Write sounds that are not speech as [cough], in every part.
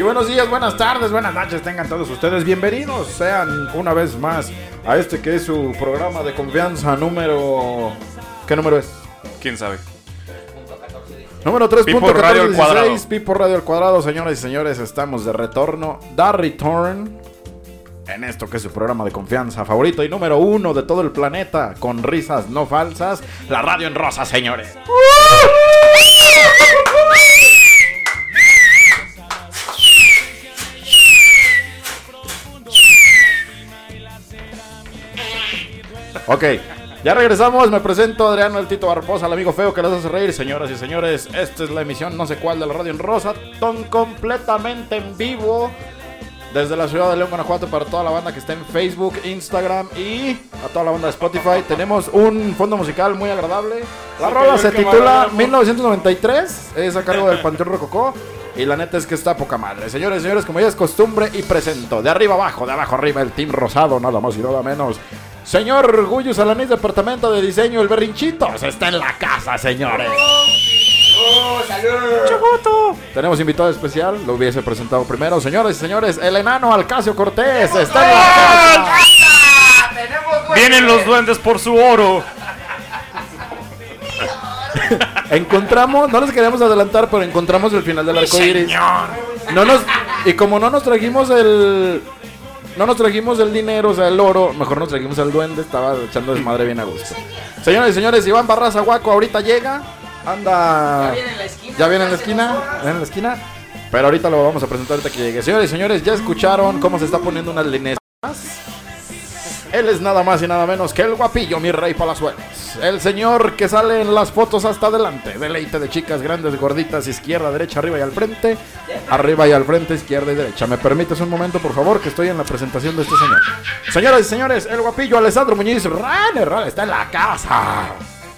Sí, buenos días, buenas tardes, buenas noches, tengan todos ustedes bienvenidos. Sean una vez más a este que es su programa de confianza número... ¿Qué número es? ¿Quién sabe? Número Pipo Radio al cuadrado. 3.1416, Pipo Radio al cuadrado, señoras y señores, estamos de retorno. Da Return en esto que es su programa de confianza favorito y número uno de todo el planeta, con risas no falsas, la radio en rosa, señores. Ok, ya regresamos. Me presento Adriano el Tito Barbosa, el amigo feo que les hace reír. Señoras y señores, esta es la emisión no sé cuál de la radio en Rosa, ton completamente en vivo. Desde la ciudad de León, Guanajuato, para toda la banda que está en Facebook, Instagram y a toda la banda de Spotify. Tenemos un fondo musical muy agradable. La rola se titula 1993, es a cargo del Panteón Rococó. Y la neta es que está poca madre. Señores y señores, como ya es costumbre y presento, de arriba abajo, de abajo arriba, el Team Rosado, nada más y nada menos. Señor Guyus Alanís, Departamento de Diseño, el Berrinchitos, está en la casa, señores. Tenemos invitado especial, lo hubiese presentado primero. Señores y señores, el enano Alcacio Cortés está en la casa. Vienen los duendes por su oro. Encontramos, no les queríamos adelantar, pero encontramos el final del arco iris. No nos, y como no nos trajimos el. No nos trajimos el dinero, o sea, el oro, mejor nos trajimos el duende, estaba echando desmadre bien a gusto. Señores y señores, Iván Barraza Guaco ahorita llega, anda. Ya viene en la esquina. Ya viene en la esquina, viene en la esquina. Pero ahorita lo vamos a presentar ahorita que llegue. Señores y señores, ya escucharon cómo se está poniendo unas líneas. Él es nada más y nada menos que el guapillo, mi rey Palazuelos. El señor que sale en las fotos hasta adelante. Deleite de chicas grandes, gorditas, izquierda, derecha, arriba y al frente. Arriba y al frente, izquierda y derecha. ¿Me permites un momento, por favor, que estoy en la presentación de este señor? Señoras y señores, el guapillo Alessandro Muñiz Runner está en la casa.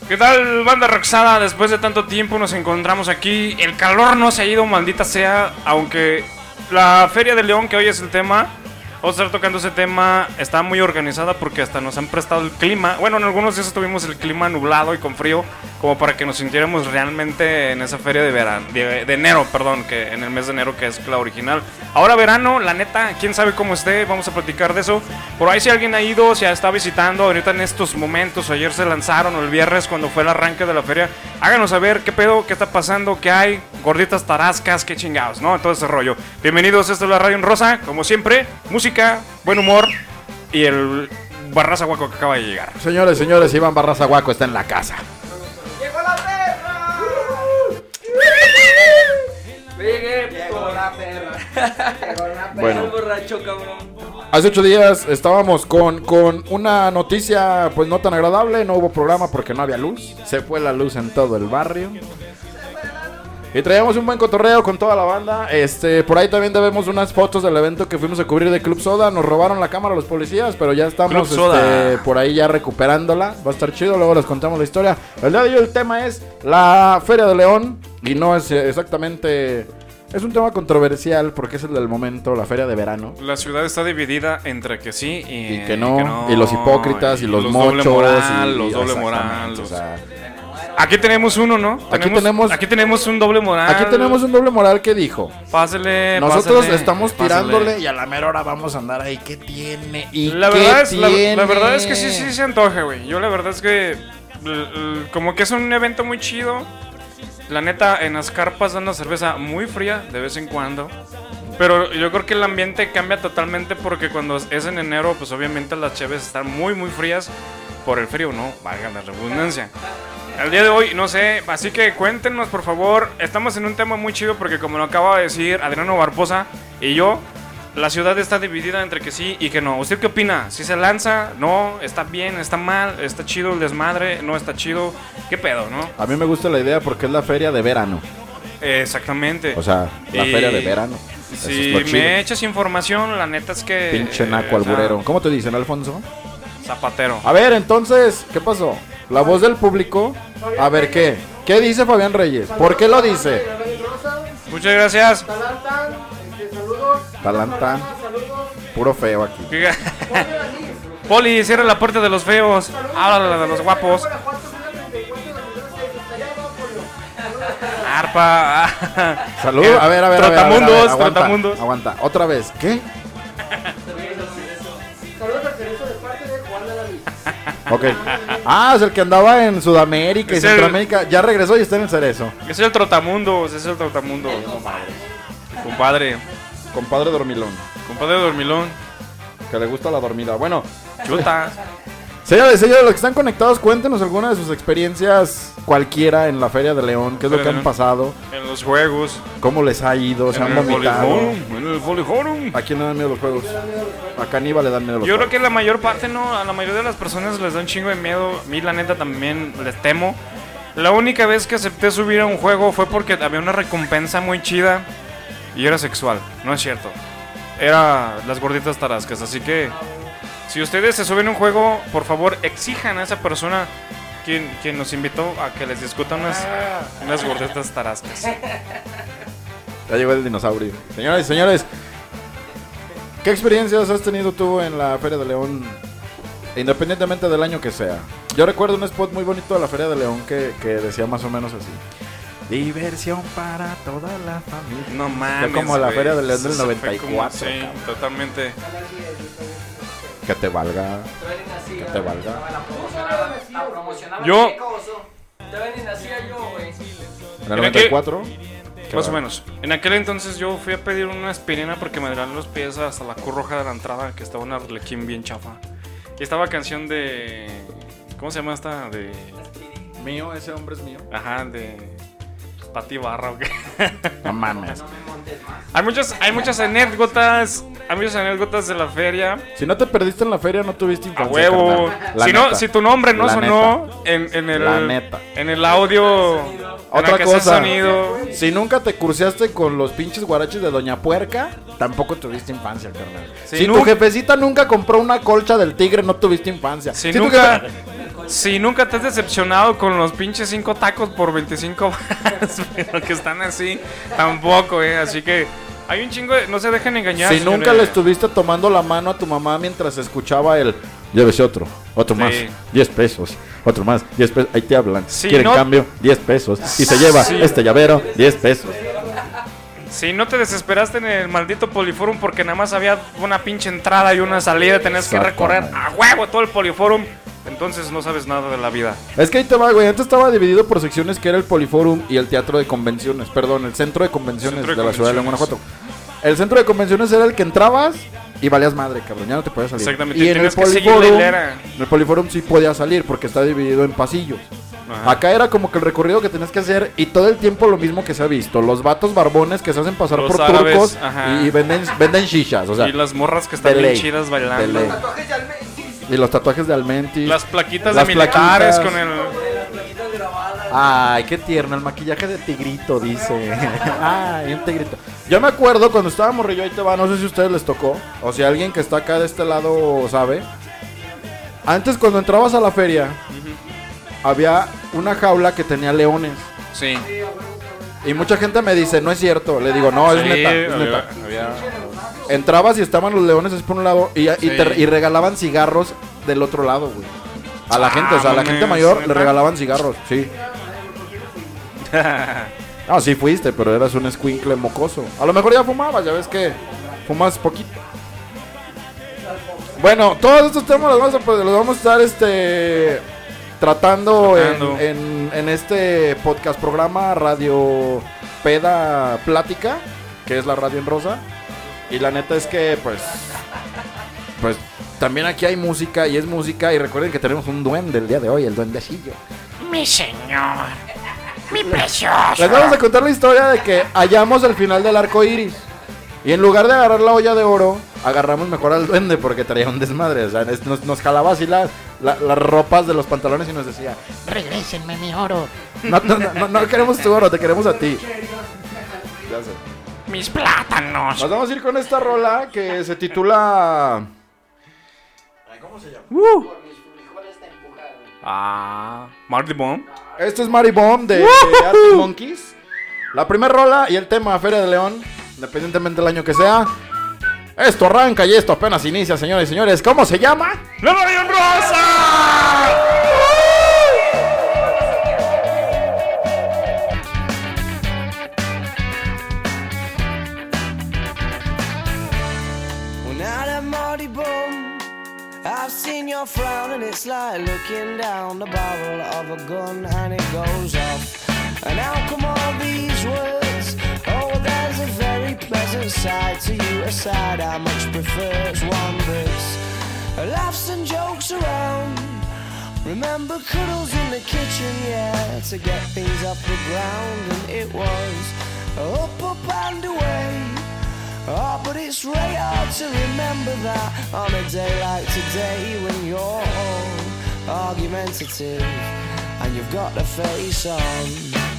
¿Qué tal, banda Roxada? Después de tanto tiempo nos encontramos aquí. El calor no se ha ido, maldita sea. Aunque la Feria de León, que hoy es el tema, vamos a estar tocando ese tema. Está muy organizada porque hasta nos han prestado el clima. Bueno, en algunos días tuvimos el clima nublado y con frío, como para que nos sintiéramos realmente en esa feria de verano, de, enero, perdón, que en el mes de enero, que es la original. Ahora verano, la neta, quién sabe cómo esté, vamos a platicar de eso. Por ahí si alguien ha ido, si está visitando ahorita en estos momentos, ayer se lanzaron, o el viernes cuando fue el arranque de la feria, háganos saber qué pedo, qué está pasando, qué hay, gorditas tarascas, qué chingados, ¿no? Todo ese rollo. Bienvenidos, esto es la Radio en Rosa, como siempre, música, buen humor y el barraza guaco que acaba de llegar. Señores, señores, Iván Barraza Guaco está en la casa. ¡Llegó la perra! Llegué, llegó la perra. Llegó la perra. Bueno. Borracho, cabrón. Hace ocho días estábamos con, con una noticia pues no tan agradable, no hubo programa porque no había luz, se fue la luz en todo el barrio. Y traíamos un buen cotorreo con toda la banda. Este, por ahí también debemos unas fotos del evento que fuimos a cubrir de Club Soda. Nos robaron la cámara los policías, pero ya estamos este, por ahí ya recuperándola. Va a estar chido, luego les contamos la historia. El día de hoy el tema es la Feria de León. Y no es eh, exactamente... Es un tema controversial porque es el del momento, la feria de verano. La ciudad está dividida entre que sí y, y que no, y los hipócritas y, los, doble mochos moral, y- los doble moral. o los- sea, Aquí tenemos uno, ¿no? Aquí tenemos- aquí tenemos un doble moral. aquí tenemos un doble moral que dijo. Pásele, Nosotros pásele, estamos pásele. tirándole y a la mera hora vamos a andar ahí. ¿Qué tiene? ¿Y La qué verdad, es, la, tiene? la verdad es que sí, sí se antoja, güey. Yo la verdad es que como que es un evento muy chido. La neta, en las carpas dan la cerveza muy fría de vez en cuando. Pero yo creo que el ambiente cambia totalmente porque cuando es en enero, pues obviamente las cheves están muy, muy frías por el frío, ¿no? Valga la redundancia. El día de hoy, no sé, así que cuéntenos por favor. Estamos en un tema muy chido porque como lo acaba de decir Adriano Barbosa y yo, la ciudad está dividida entre que sí y que no. ¿Usted qué opina? ¿Si se lanza? ¿No? ¿Está bien? ¿Está mal? ¿Está chido el desmadre? ¿No está chido? ¿Qué pedo, no? A mí me gusta la idea porque es la feria de verano. Exactamente. O sea, la Y feria de verano. Si es me echas información, la neta es que... Pinche naco eh, o sea, alburero. ¿Cómo te dicen, Alfonso? Zapatero. A ver, entonces, ¿qué pasó? La voz del público. A ver, ¿qué? ¿Qué dice Fabián Reyes? ¿Por qué lo dice? Muchas gracias. Saludos. Puro feo aquí. [laughs] Poli, cierra la puerta de los feos. Háblale de los guapos. arpa. [laughs] Salud. Eh, A ver, a ver, a ver, aguanta, trotamundos. Aguanta. Otra vez. ¿Qué? Ok. Ah, es el que andaba en Sudamérica y Es el- Centroamérica. Ya regresó y está en el cerezo. Es el trotamundos, es el trotamundos. Compadre, Compadre dormilón. compadre dormilón. Que le gusta la dormida. Bueno, Chuta. Señores, señores, los que están conectados, cuéntenos alguna de sus experiencias cualquiera en la Feria de León. ¿Qué es lo que han pasado? En los juegos. ¿Cómo les ha ido? ¿Se en han el vomitado? En el Poliforum. ¿A quién le dan miedo los juegos? A Caníbal le dan miedo los Yo creo que la mayor parte, no, a la mayoría de las personas les da un chingo de miedo. A mí, la neta, también les temo. La única vez que acepté subir a un juego fue porque había una recompensa muy chida y era sexual. No es cierto. Era las gorditas tarascas. Así que, si ustedes se suben a un juego, por favor, exijan a esa persona quien, quien nos invitó a que les discuta unas, unas gorditas tarascas. [laughs] Ya llegó el dinosaurio. Señoras y señores, ¿qué experiencias has tenido tú en la Feria de León? Independientemente del año que sea. Yo recuerdo un spot muy bonito de la Feria de León que, que decía más o menos así. Diversión para toda la familia. No mames. como la. Feria de León del Eso fue como- 94, Sí, cabrón. totalmente. Que te valga. Que te valga. Yo-. En el Mira que- 94. qué Más o menos. En aquel entonces yo fui a pedir una aspirina porque me dolían los pies hasta la cruz roja de la entrada, que estaba una arlequín bien chafa. Y estaba canción de... ¿Cómo se llama esta? De... Mío, ese hombre es mío. Ajá, de... Pati Barra o qué. No mames. Hay muchas, hay muchas anécdotas, hay muchas anécdotas de la feria. Si no te perdiste en la feria, no tuviste A infancia. huevo. Si, no, si tu nombre no La sonó en, en el... La neta. En el audio... Otra cosa. sonido. Si nunca te curseaste con los pinches guaraches de Doña Puerca, tampoco tuviste infancia, carnal. Si si tu jefecita nunca compró una colcha del tigre, no tuviste infancia. Si Si tu nunca, jefe- si nunca te has decepcionado con los pinches 5 tacos por 25 baros, [laughs] pero que están así, tampoco, eh. Así que hay un chingo de. No se dejen engañar. si nunca le estuviste tomando la mano a tu mamá mientras escuchaba el llévese otro, otro Sí. más, 10 pesos, otro más, 10 pesos, ahí te hablan. Si Quieren no- cambio, 10 pesos. Y se lleva Sí. este llavero, 10 pesos. Si no te desesperaste en el maldito Poliforum porque nada más había una pinche entrada y una salida, tenías que recorrer a huevo todo el Poliforum, entonces no sabes nada de la vida. Es que ahí te va, güey. Antes estaba dividido por secciones que era el Poliforum y el Teatro de Convenciones. Perdón, el Centro de Convenciones Centro de de, la ciudad de. Guanajuato. El Centro de Convenciones era el que entrabas y valías madre, cabrón. Ya no te podías salir. Exactamente, Y en el Poliforum, en el Poliforum sí podías salir porque está dividido en pasillos. Ajá. Acá era como que el recorrido que tenías que hacer y todo el tiempo lo mismo que se ha visto. Los vatos barbones que se hacen pasar Los por árabes, turcos ajá. y venden, venden shishas. O sea, y las morras que están bien chidas bailando. Tatuajes de Almentis. y los tatuajes de Almenti. Las plaquitas Las de militares plaquitas. con el. Ay, qué tierno, el maquillaje de tigrito, dice. [laughs] Ay, un tigrito. Yo me acuerdo cuando estaba morrillo, ahí te va, no sé si a ustedes les tocó, o si alguien que está acá de este lado sabe. Antes cuando entrabas a la feria, había una jaula que tenía leones. Sí. Y mucha gente me dice, no es cierto. Le digo, no, es Sí, neta, es había- neta. había- Entrabas y estaban los leones así por un lado y, y Sí. te- y regalaban cigarros del otro lado, güey. A la Ah, gente, o sea, a la mames, gente mayor le ¿neta? regalaban cigarros, sí. [laughs] Ah, sí fuiste, pero eras un escuincle mocoso. A lo mejor ya fumabas, ya ves que fumas poquito. Bueno, todos estos temas los vamos a, pues, los vamos a estar este, tratando, en- Tratando. En, en este podcast programa Radio Peda Plática, que es la radio en rosa. Y la neta es que, pues, pues también aquí hay música y es música. Y recuerden que tenemos un duende el día de hoy, el duendecillo. Mi señor, mi precioso. Les vamos a contar la historia de que hallamos el final del arco iris. Y en lugar de agarrar la olla de oro, agarramos mejor al duende porque traía un desmadre. O sea, es- nos, nos jalaba así la- la- las ropas de los pantalones y nos decía: Regrésenme mi oro. No, no, no, no queremos tu oro, te queremos a ti. Ya sé. Mis plátanos. Nos vamos a ir con esta rola que se titula. Ah. Marty Bomb. Esto es Mary Bomb de, de Arctic Monkeys. La primera rola y el tema Feria de León, independientemente del año que sea. Esto arranca y esto apenas inicia, señores y señores. ¿Cómo se llama? ¡León Rosa! frown and it's like looking down the barrel of a gun and it goes off. And how come all these words? Oh, there's a pleasant side to you, a side I much prefer. It's one that's laughs and jokes around. Remember cuddles in the kitchen, yeah, to get things off the ground, and it was up, up and away. Oh, but it's really hard to remember that on a day like today when you're all argumentative and you've got the face on.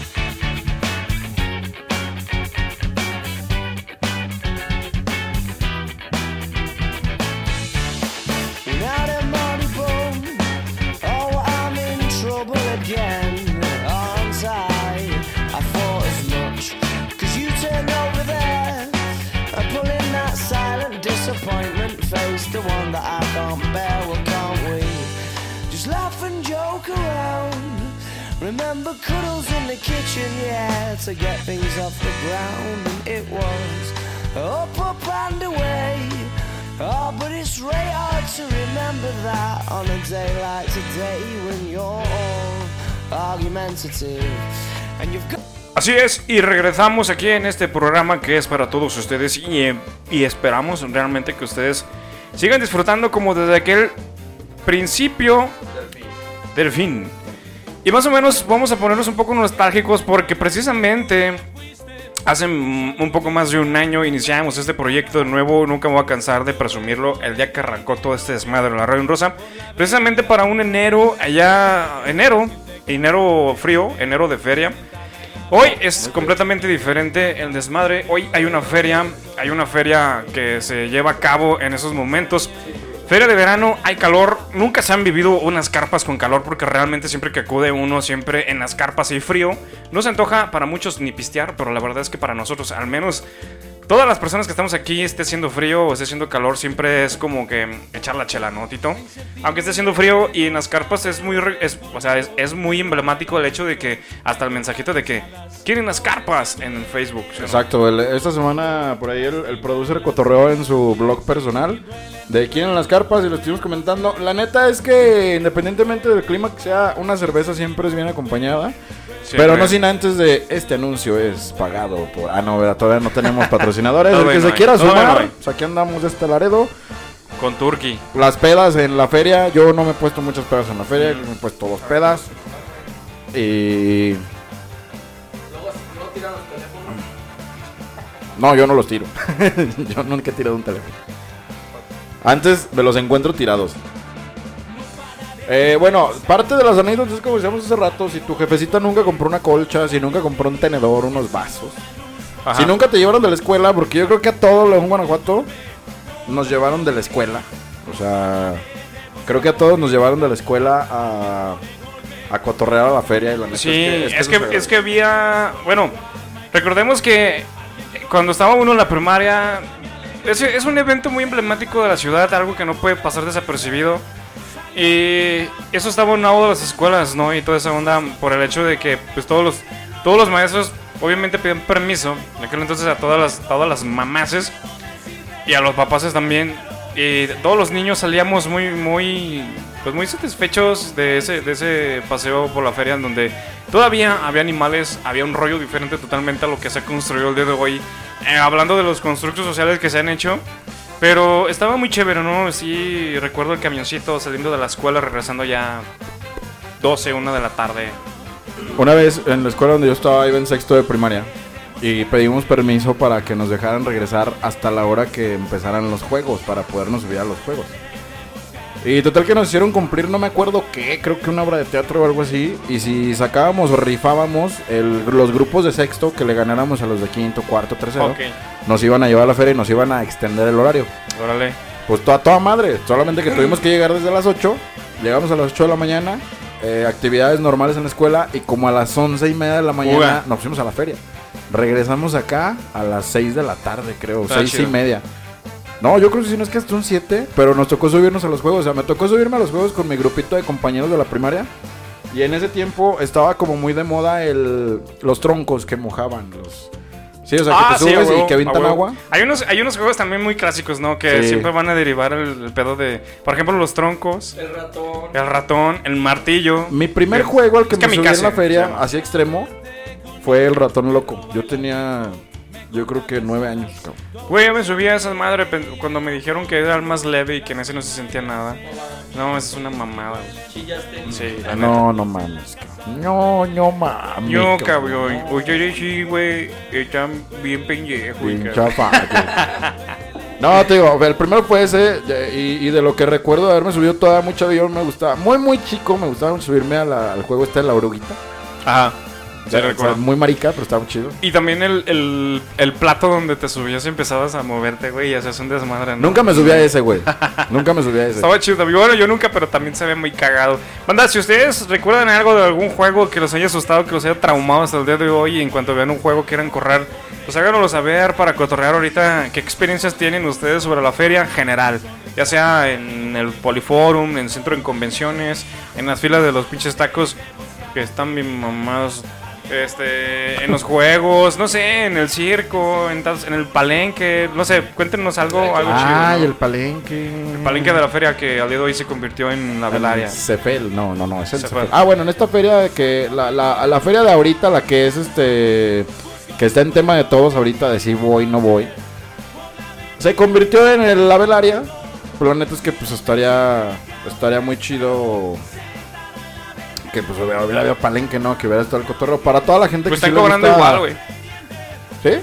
The one that I can't bear, well can't we? Just laugh and joke around. Remember cuddles in the kitchen, yeah, to get things off the ground, and it was up, up and away. Oh, but it's really hard to remember that on a day like today when you're argumentative and you've got. Así es, y regresamos aquí en este programa que es para todos ustedes y, eh, y esperamos realmente que ustedes sigan disfrutando como desde aquel principio del fin. Y más o menos vamos a ponernos un poco nostálgicos porque precisamente hace un poco más de un año iniciamos este proyecto de nuevo, nunca me voy a cansar de presumirlo, el día que arrancó todo este desmadre en la Radio Rosa, precisamente para un enero, allá, enero, enero frío, enero de feria. Hoy es completamente diferente el desmadre. Hoy hay una feria, hay una feria que se lleva a cabo en esos momentos. Feria de verano, hay calor. Nunca se han vivido unas carpas con calor porque realmente siempre que acude uno, siempre en las carpas hay frío. No se antoja para muchos ni pistear, pero la verdad es que para nosotros, al menos todas las personas que estamos aquí, esté haciendo frío o esté haciendo calor, siempre es como que echar la chela, ¿no, Tito? Aunque esté haciendo frío y en las carpas es muy, es, o sea, es, es muy emblemático el hecho de que hasta el mensajito de que quieren las carpas en Facebook. Exacto, esta semana por ahí el, el producer cotorreó en su blog personal de quién en las carpas y lo estuvimos comentando. La neta es que independientemente del clima que sea, una cerveza siempre es bien acompañada. Siempre. Pero no sin antes de este anuncio es pagado por... Ah, no, ¿verdad? todavía no tenemos [laughs] patrocinadores. el que no se hay. quiera sumar, pues aquí andamos de este Laredo. Con Turkey. Las pedas en la feria, yo no me he puesto muchas pedas en la feria, me he puesto dos pedas. Y... No, yo no los tiro. [laughs] yo nunca he tirado un teléfono. Antes me los encuentro tirados. Eh, bueno, parte de las anécdotas es como decíamos hace rato, si tu jefecita nunca compró una colcha, si nunca compró un tenedor, unos vasos. Ajá. Si nunca te llevaron de la escuela, porque yo creo que a todo León Guanajuato nos llevaron de la escuela. O sea, creo que a todos nos llevaron de la escuela a, a cotorrear a la feria. Y la neta Sí, es es que, es que había. Bueno, recordemos que cuando estaba uno en la primaria. Es, es un evento muy emblemático de la ciudad, algo que no puede pasar desapercibido. Y eso en una de las escuelas, ¿no? Y toda esa onda por el hecho de que pues todos los, todos los maestros obviamente piden permiso. En aquel entonces a todas las, todas las mamaces y a los papaces también. Y todos los niños salíamos muy, muy, pues muy satisfechos de ese, de ese paseo por la feria en donde todavía había animales, había un rollo diferente totalmente a lo que se ha construido el día de hoy. Eh, hablando de los constructos sociales que se han hecho. Pero estaba muy chévere, ¿no? Sí, recuerdo el camioncito saliendo de la escuela, regresando ya 12, 1 de la tarde. Una vez en la escuela donde yo estaba, iba en sexto de primaria. Y pedimos permiso para que nos dejaran regresar hasta la hora que empezaran los juegos, para podernos subir a los juegos. Y total que nos hicieron cumplir, no me acuerdo qué, creo que una obra de teatro o algo así. Y si sacábamos o rifábamos el- los grupos de sexto que le ganáramos a los de quinto, cuarto, tercero, Ok, nos iban a llevar a la feria y nos iban a extender el horario. órale. Pues toda, toda madre, solamente que tuvimos que llegar desde las 8, llegamos a las 8 de la mañana, eh, actividades normales en la escuela y como a las 11 y media de la mañana nos fuimos a la feria. Regresamos acá a las 6 de la tarde, creo, Está 6 chido. y media. No, yo creo que si no es que hasta un 7, pero nos tocó subirnos a los juegos. O sea, me tocó subirme a los juegos con mi grupito de compañeros de la primaria. Y en ese tiempo estaba como muy de moda el, los troncos que mojaban. Los, Sí, o sea, Ah, que te sí, a subes y que avientan agua. Hay unos, hay unos juegos también muy clásicos, ¿no? Que Sí. siempre van a derivar el, el pedo de, por ejemplo, los troncos, El ratón. el ratón, el martillo. Mi primer El- juego al que me subí en la feria, así extremo, fue el ratón loco. Yo tenía, yo creo que nueve años. cabrón. Güey, yo me subí a esa madre cuando me dijeron que era el más leve y que en ese no se sentía nada. No, esa es una mamada. güey. Sí, la neta. No, no mames. cabrón. No, no mames. Yo, cabrón. Oye, sí, güey. Están bien pendejos, güey, Bien. No, te digo, el primero fue ese y, y de lo que recuerdo de haberme subido toda muy chavillón me gustaba, muy muy chico, me gustaba subirme a la- al juego este de la oruguita. Ajá. O sea, muy marica, pero estaba muy chido. Y también el, el, el plato donde te subías y empezabas a moverte, güey, y hacías un desmadre. ¿no? Nunca me subí a ese, güey. [laughs] Nunca me subí a ese. Estaba chido. Bueno, yo nunca, pero también se ve muy cagado. Banda, si ustedes recuerdan algo de algún juego que los haya asustado, que los haya traumado hasta el día de hoy, y en cuanto vean un juego quieran correr, pues háganoslo saber para cotorrear ahorita qué experiencias tienen ustedes sobre la feria en general. Ya sea en el Poliforum, en el centro de convenciones, en las filas de los pinches tacos que están bien mamados. Este, en los juegos, no sé, en el circo, en, en el palenque, no sé, cuéntenos algo, algo chido. Ay, ¿no? el palenque. El palenque de la feria que al día de hoy se convirtió en la velaria. Cefel, no, no, no, es el. Ah, bueno, en esta feria que la, la, la feria de ahorita, la que es este que está en tema de todos ahorita de si voy no voy. Se convirtió en el- la velaria. Pero la neta es que pues estaría estaría muy chido que pues hubiera, palenque, ¿no? Que hubiera estado el cotorreo para toda la gente Pues que están sí cobrando gusta- igual, güey. ¿Sí?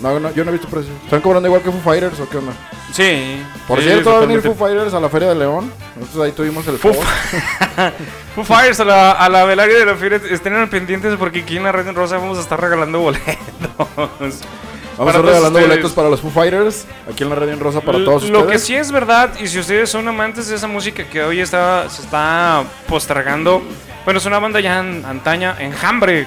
No, no, yo no he visto precios. ¿Están cobrando igual que Foo Fighters o qué onda? Sí. Por Sí, cierto, va a venir Foo. Fighters a la Feria de León. Nosotros ahí tuvimos el Foo. [laughs] Foo Fighters a la, a la velaria de la feria estén pendientes porque aquí en la Red Rosa vamos a estar regalando boletos. [laughs] Vamos Para a estar regalando ustedes. boletos para los Foo Fighters. Aquí en la en Rosa para todos Lo ustedes. que sí es verdad, y si ustedes son amantes de esa música que hoy está, se está postergando, bueno, es una banda ya an- antaña, Enjambre,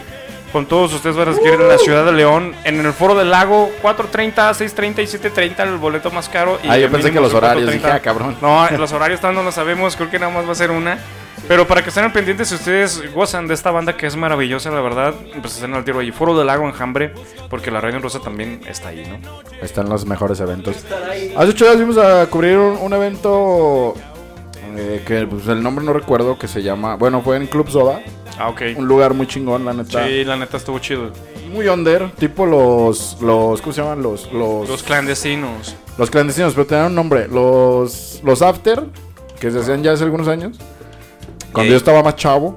con todos ustedes van a adquirir en la ciudad de León, en el Foro del Lago, 4.30, 6.30 y 7.30, el boleto más caro. y Ah, yo pensé que los horarios, 4.30. dije, ah, cabrón. No, los horarios todavía no sabemos, creo que nada más va a ser una. Pero para que estén al pendiente, si ustedes gozan de esta banda que es maravillosa, la verdad, pues estén al tiro ahí. Foro del Lago Enjambre, porque la Radio Rosa también está ahí, ¿no? Están los mejores eventos. Hace ocho días fuimos a cubrir un, un evento eh, que pues, el nombre no recuerdo, que se llama... Bueno, fue en Club Soda. Ah, ok. Un lugar muy chingón, la neta. Sí, la neta estuvo chido. Muy under, tipo los... los ¿Cómo se llaman? Los... Los, Los clandestinos. los clandestinos, pero tenían un nombre. Los... Los after, que se hacían ya hace algunos años. Cuando Ey. yo estaba más chavo.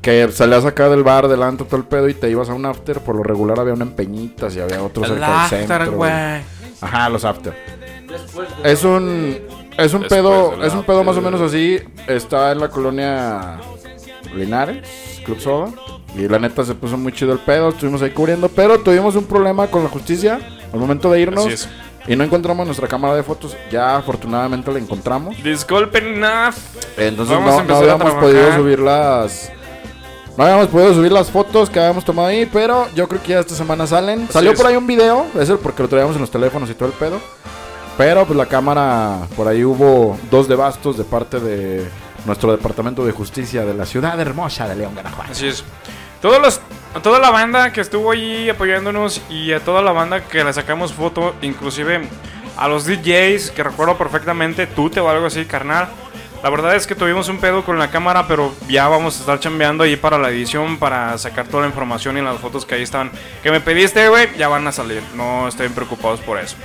Que salías acá del bar, delante todo el pedo y te ibas a un after. Por lo regular había una en Peñitas y había otros El cerca del after, centro. güey. Ajá, los after. Después de Es un es un pedo, es un pedo más o menos así. Está en la colonia Linares, Club Soda. Y la neta se puso muy chido el pedo, estuvimos ahí cubriendo, pero tuvimos un problema con la justicia al momento de irnos Así y no encontramos nuestra cámara de fotos. Ya afortunadamente la encontramos. Disculpen, enough. Entonces Vamos a no, no a habíamos podido subir las no habíamos podido subir las fotos que habíamos tomado ahí, pero yo creo que ya esta semana salen. Salió es. por ahí un video, es el porque lo traíamos en los teléfonos y todo el pedo. Pero pues la cámara, por ahí hubo dos devastos de parte de nuestro departamento de justicia de la ciudad hermosa de León, Guanajuato. Así es. Todos los, a toda la banda que estuvo ahí apoyándonos y a toda la banda que le sacamos foto, inclusive a los DJs que recuerdo perfectamente, Tute o algo así, carnal. La verdad es que tuvimos un pedo con la cámara, pero ya vamos a estar chambeando ahí para la edición, para sacar toda la información y las fotos que ahí estaban. Que me pediste, güey, ya van a salir. No estén preocupados por eso.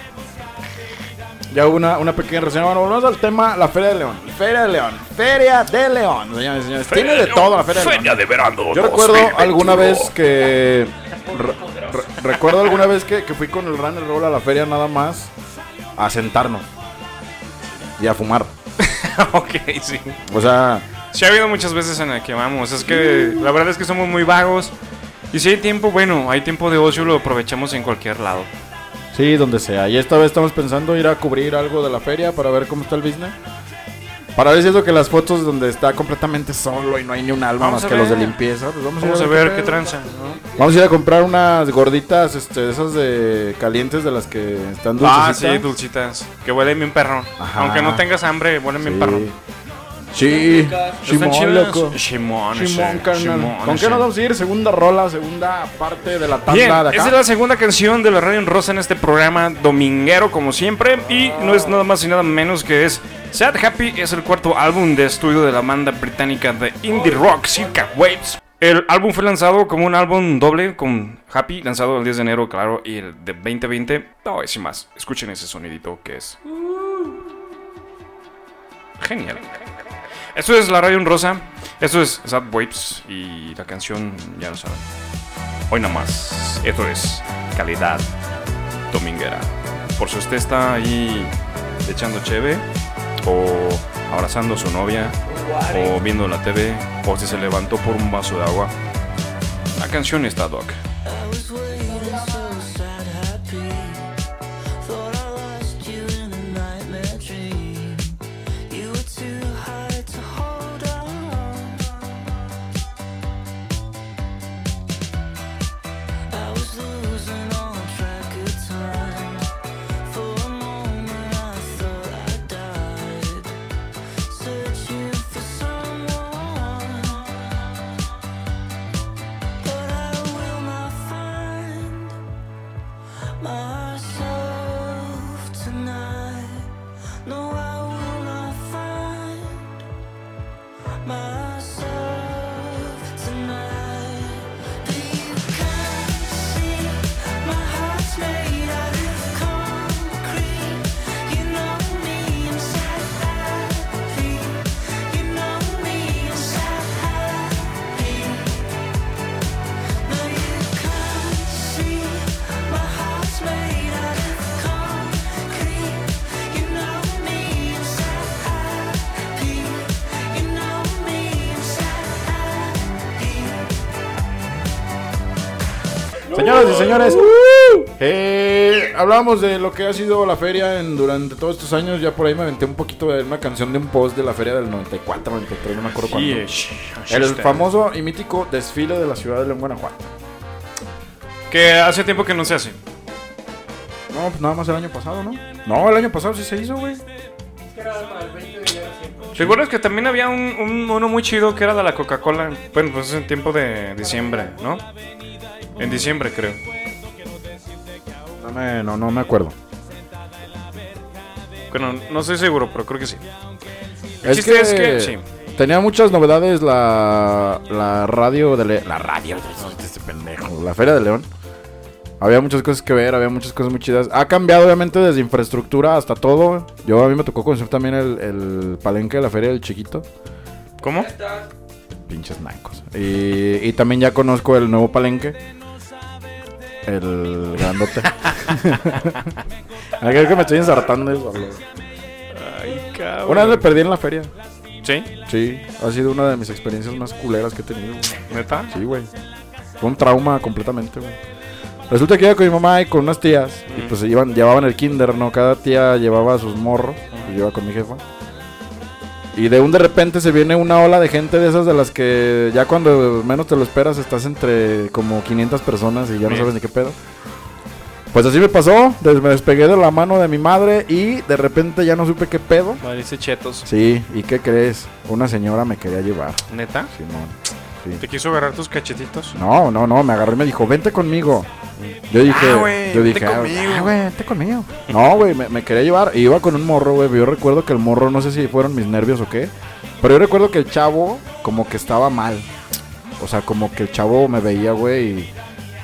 Ya hubo una, una pequeña reseña. Bueno, volvemos al tema, la Feria de León. Feria de León. Feria de León. Señores y señores, tiene de todo la Feria de León. de verano. Yo recuerdo alguna vez que. re- re- recuerdo alguna vez que, que fui con el Runner Roll a la feria nada más a sentarnos y a fumar. [laughs] ok, sí. O sea, Sí ha habido muchas veces en las que vamos. Es que la verdad es que somos muy vagos. Y si hay tiempo, bueno, hay tiempo de ocio, lo aprovechamos en cualquier lado. Sí, donde sea. Y esta vez estamos pensando ir a cubrir algo de la feria para ver cómo está el business. Para ver si es lo que las fotos donde está completamente solo y no hay ni un alma Vamos más a que los de ver. limpieza. Pues vamos, Vamos a a ir a ver qué tranza. ¿no? Vamos a ir a comprar unas gorditas, este, esas de calientes de las que están Ah, sí, dulcecitas. dulcitas. Que huelen bien perro. Ajá. Aunque no tengas hambre, huelen bien perro. Sí. Shimon, loco. Shimon, Shimon, carnal. Shimon, ¿Con qué nos vamos a ir? Segunda rola, segunda parte de la tanda Bien, de acá. esta es la segunda canción de la Radio en Rosa en este programa dominguero, como siempre. Y no es nada más y nada menos que es Sad Happy, es el cuarto álbum de estudio de la banda británica de indie rock Circa Waves. El álbum fue lanzado como un álbum doble con Happy, lanzado el 10 de enero, claro, y el de 2020. No, es sin más. Escuchen ese sonidito que es. Genial. Esto es la Radio Rosa. Esto es Sad Waves y la canción, ya lo saben. Hoy nada más. Esto es calidad dominguera. Por si usted está ahí echando cheve, o abrazando a su novia, o viendo la TV, o si se levantó por un vaso de agua. La canción está, Doc. Señoras y señores, eh, hablamos de lo que ha sido la feria en, durante todos estos años. Ya por ahí me aventé un poquito de una canción de un post de la feria del 94, 93, no me acuerdo cuándo. El famoso y mítico desfile de la ciudad de León, Guanajuato. Que hace tiempo que no se hace. No, pues nada más el año pasado, ¿no? No, el año pasado sí se hizo, güey. ¿Te que también había un, un uno muy chido que era de la Coca-Cola? Bueno, pues es en tiempo de diciembre, ¿no? En diciembre, creo. No me, no, no me acuerdo. Bueno, no estoy seguro, pero creo que sí. El Es que, es que, sí. tenía muchas novedades la, la radio de Le- la radio de este pendejo, la Feria de León. Había muchas cosas que ver, había muchas cosas muy chidas. Ha cambiado obviamente desde infraestructura hasta todo. Yo a mí me tocó conocer también el, el palenque de la Feria del Chiquito. ¿Cómo? Pinches nacos. Y, y también ya conozco el nuevo palenque. El grandote. [laughs] Creo que me estoy ensartando eso. Ay, cabrón. Una vez me perdí en la feria. ¿Sí? Sí, ha sido una de mis experiencias más culeras que he tenido. güey. ¿Neta? Sí, güey. Fue un trauma completamente, güey. Resulta que iba con mi mamá y con unas tías. Y Mm. pues iban, llevaban el kinder, ¿no? Cada tía llevaba sus morros. Y yo iba con mi jefa. Y de un de repente se viene una ola de gente de esas de las que ya cuando menos te lo esperas estás entre como 500 personas y ya no sabes ni qué pedo. Pues así me pasó, me despegué de la mano de mi madre y de repente ya no supe qué pedo. Dice chetos. Sí, ¿y qué crees? Una señora me quería llevar, ¿Neta? Simón. Sí. ¿Te quiso agarrar tus cachetitos? No, no, no, me agarró y me dijo, vente conmigo. Yo dije, Ah, yo dije, ah, conmigo. ah, güey, vente conmigo. No, güey, me, me quería llevar. Y iba con un morro, güey. Yo recuerdo que el morro, no sé si fueron mis nervios o qué. Pero yo recuerdo que el chavo, como que estaba mal. O sea, como que el chavo me veía, güey,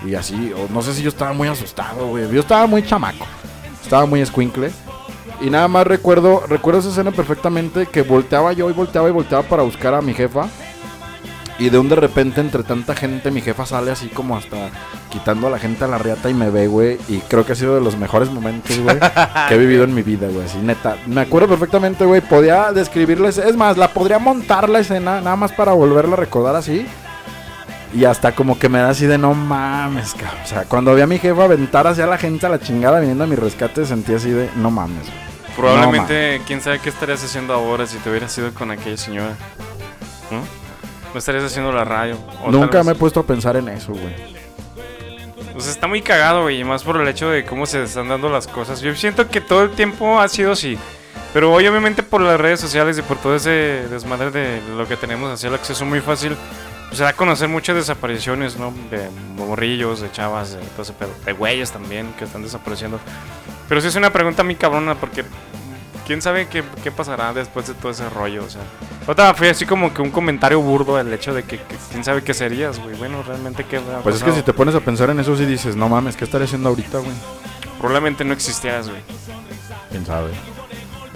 y, y así. O no sé si yo estaba muy asustado, güey. Yo estaba muy chamaco. Estaba muy escuincle. Y nada más recuerdo, recuerdo esa escena perfectamente que volteaba yo y volteaba y volteaba para buscar a mi jefa. Y de un de repente, entre tanta gente, mi jefa sale así como hasta quitando a la gente a la riata y me ve, güey. Y creo que ha sido de los mejores momentos, güey, que he vivido en mi vida, güey. Así, neta. Me acuerdo perfectamente, güey. Podía describirles. Es más, la podría montar la escena, nada más para volverla a recordar así. Y hasta como que me da así de no mames, cabrón. O sea, cuando vi a mi jefa aventar hacia la gente a la chingada viniendo a mi rescate, sentí así de no mames, güey. Probablemente, quién sabe qué estarías haciendo ahora si te hubieras ido con aquella señora. ¿No? No estarías haciendo la radio. Nunca me he puesto a pensar en eso, güey. O sea, está muy cagado, güey. Más por el hecho de cómo se están dando las cosas. Yo siento que todo el tiempo ha sido así. Pero hoy obviamente por las redes sociales y por todo ese desmadre de lo que tenemos hacia el acceso muy fácil, pues se da a conocer muchas desapariciones, ¿no? De morrillos, de chavas, de todo ese pedo. De güeyes también que están desapareciendo. Pero sí es una pregunta muy cabrona porque quién sabe qué, qué pasará después de todo ese rollo, o sea. Otra fue así como que un comentario burdo el hecho de que, que quién sabe qué serías, güey. Bueno, realmente qué Pues es que si te pones a pensar en eso, sí dices, no mames, ¿qué estaré haciendo ahorita, güey? Probablemente no existieras, güey. Quién sabe.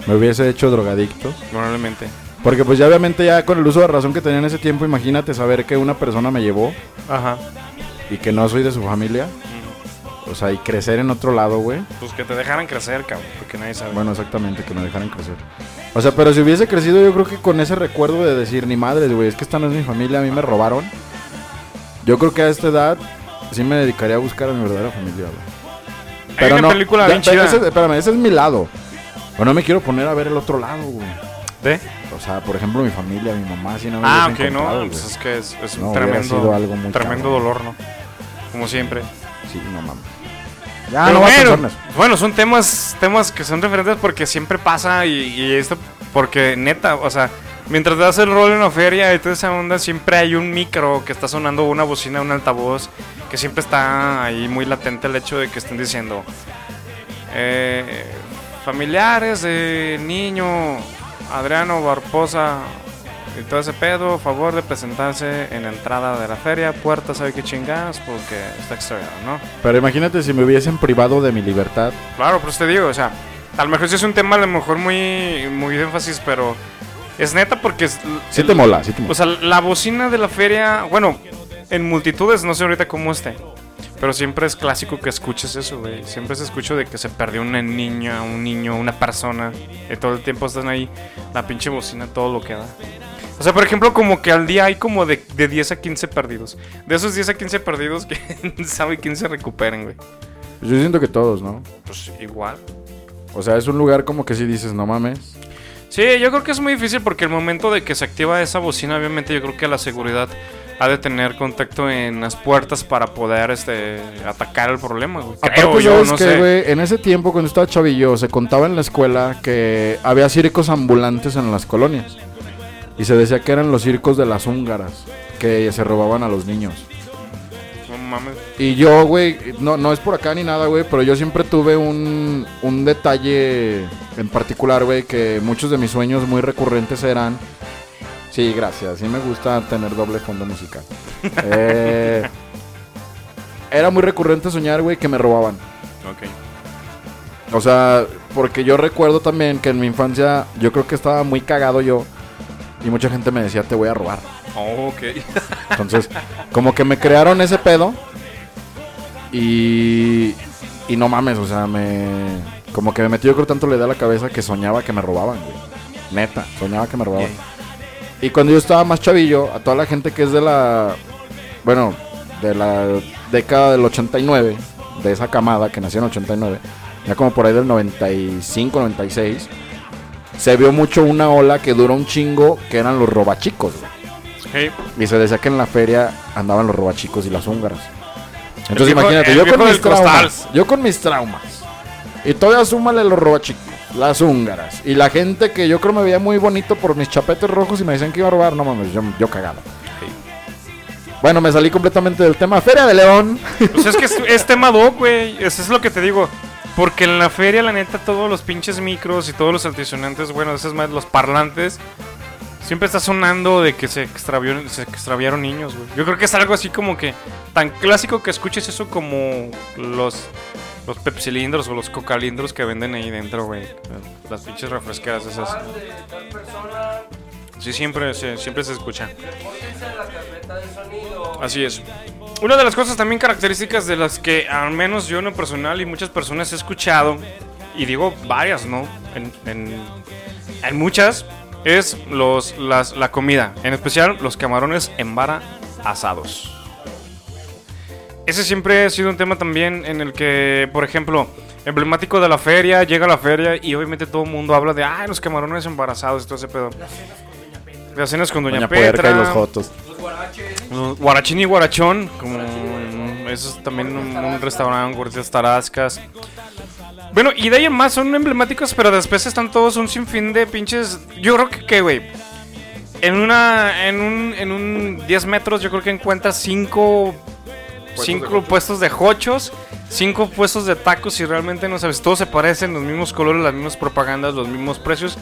Me hubiese hecho drogadicto. Probablemente. Porque pues ya obviamente ya con el uso de razón que tenía en ese tiempo, imagínate saber que una persona me llevó Ajá. y que no soy de su familia. O sea, y crecer en otro lado, güey. Pues que te dejaran crecer, cabrón, porque nadie sabe. Bueno, exactamente, que me dejaran crecer. O sea, pero si hubiese crecido yo creo que con ese recuerdo de decir, ni madres, güey, es que esta no es mi familia, a mí me robaron. Yo creo que a esta edad sí me dedicaría a buscar a mi verdadera familia, güey. Hay una película ya, bien pero chida. ese- espérame, ese es mi lado. O no me quiero poner a ver el otro lado, güey. ¿De? O sea, por ejemplo, mi familia, mi mamá, si no me Ah, ok, no. Pues es que es, es No, un tremendo, sido algo muy tremendo cabrón. dolor, ¿no? Como siempre. Sí, no mames. Ya, Pero no bueno, bueno, son temas, temas que son referentes porque siempre pasa y, y esto, porque neta, o sea, mientras das el rol en la feria y toda esa onda, siempre hay un micro que está sonando, una bocina, un altavoz, que siempre está ahí muy latente el hecho de que estén diciendo, eh, familiares de niño Adriano Barposa y todo ese pedo, favor de presentarse en la entrada de la feria, puerta, sabe qué chingadas, porque está extraviado, ¿no? Pero imagínate si me hubiesen privado de mi libertad. Claro, pues te digo, o sea, a lo mejor sí es un tema a lo mejor muy, muy de énfasis, pero es neta porque... Es, Sí el- te mola, sí te mola. O sea, la bocina de la feria, bueno, en multitudes, no sé ahorita cómo esté, pero siempre es clásico que escuches eso, güey. Siempre se escucha de que se perdió una niña, un niño, una persona, y todo el tiempo están ahí, la pinche bocina, todo lo que da. O sea, por ejemplo, como que al día hay como de, de 10 a 15 perdidos. De esos 10 a 15 perdidos, [laughs] que sabe quién se recuperen, güey? Yo siento que todos, ¿no? Pues igual. O sea, es un lugar como que si dices, no mames. Sí, yo creo que es muy difícil porque el momento de que se activa esa bocina, obviamente yo creo que la seguridad ha de tener contacto en las puertas para poder este atacar el problema, güey. Aparte, yo, no que, sé. güey, en ese tiempo cuando estaba chavillo, se contaba en la escuela que había circos ambulantes en las colonias. Y se decía que eran los circos de las húngaras, que se robaban a los niños. No mames. Y yo, güey, no, no es por acá ni nada, güey, pero yo siempre tuve un, un detalle en particular, güey, que muchos de mis sueños muy recurrentes eran... Sí, gracias, sí me gusta tener doble fondo musical. [laughs] Eh, era muy recurrente soñar, güey, que me robaban. Ok. O sea, porque yo recuerdo también que en mi infancia yo creo que estaba muy cagado yo y mucha gente me decía, te voy a robar. Oh, ok. [laughs] Entonces, como que me crearon ese pedo. Y. Y no mames, o sea, me. Como que me metió yo creo tanto le da la cabeza que soñaba que me robaban, güey. Neta, soñaba que me robaban. Y cuando yo estaba más chavillo, a toda la gente que es de la. Bueno, de la década del 89, de esa camada que nació en el 89, ya como por ahí del 95, 96, se vio mucho una ola que duró un chingo, que eran los robachicos, güey. Hey, Y se decía que en la feria andaban los robachicos y las húngaras. Entonces viejo- imagínate, yo con mis traumas, yo con mis traumas. Y todavía súmale los robachicos, las húngaras. Y la gente que yo creo me veía muy bonito por mis chapetes rojos y me decían que iba a robar, no mames, yo, yo cagado. Bueno, me salí completamente del tema. Feria de León. Pues es que es, es tema doc, güey. Eso es lo que te digo. Porque en la feria, la neta, todos los pinches micros y todos los altisonantes, bueno, esos más, los parlantes, siempre está sonando de que se, extravió, se extraviaron niños, güey. Yo creo que es algo así como que tan clásico que escuches eso como los, los pepsilindros o los cocalindros que venden ahí dentro, güey. Las pinches refresqueras esas. Sí, siempre, siempre se escucha. Así es. Una de las cosas también características de las que al menos yo en lo personal y muchas personas he escuchado, y digo varias, ¿no? En, en- en muchas, es los, las, la comida. En especial los camarones en vara asados. Ese siempre ha sido un tema también en el que, por ejemplo, emblemático de la feria, llega a la feria y obviamente todo el mundo habla de, ay, los camarones embarazados y todo ese pedo. Las cenas con Doña, Doña Petra. Puerca y los Jotos. Guarachín y Guarachón, como eso es también un, un restaurante, gorditas tarascas. Bueno, y de ahí en más son emblemáticos, pero después están todos un sinfín de pinches. Yo creo que, güey. En una. En un. En un 10 metros, yo creo que encuentras 5. de 5 hochos. puestos de hochos. 5 puestos de tacos. Y realmente no sabes. Todos se parecen, los mismos colores, las mismas propagandas, los mismos precios.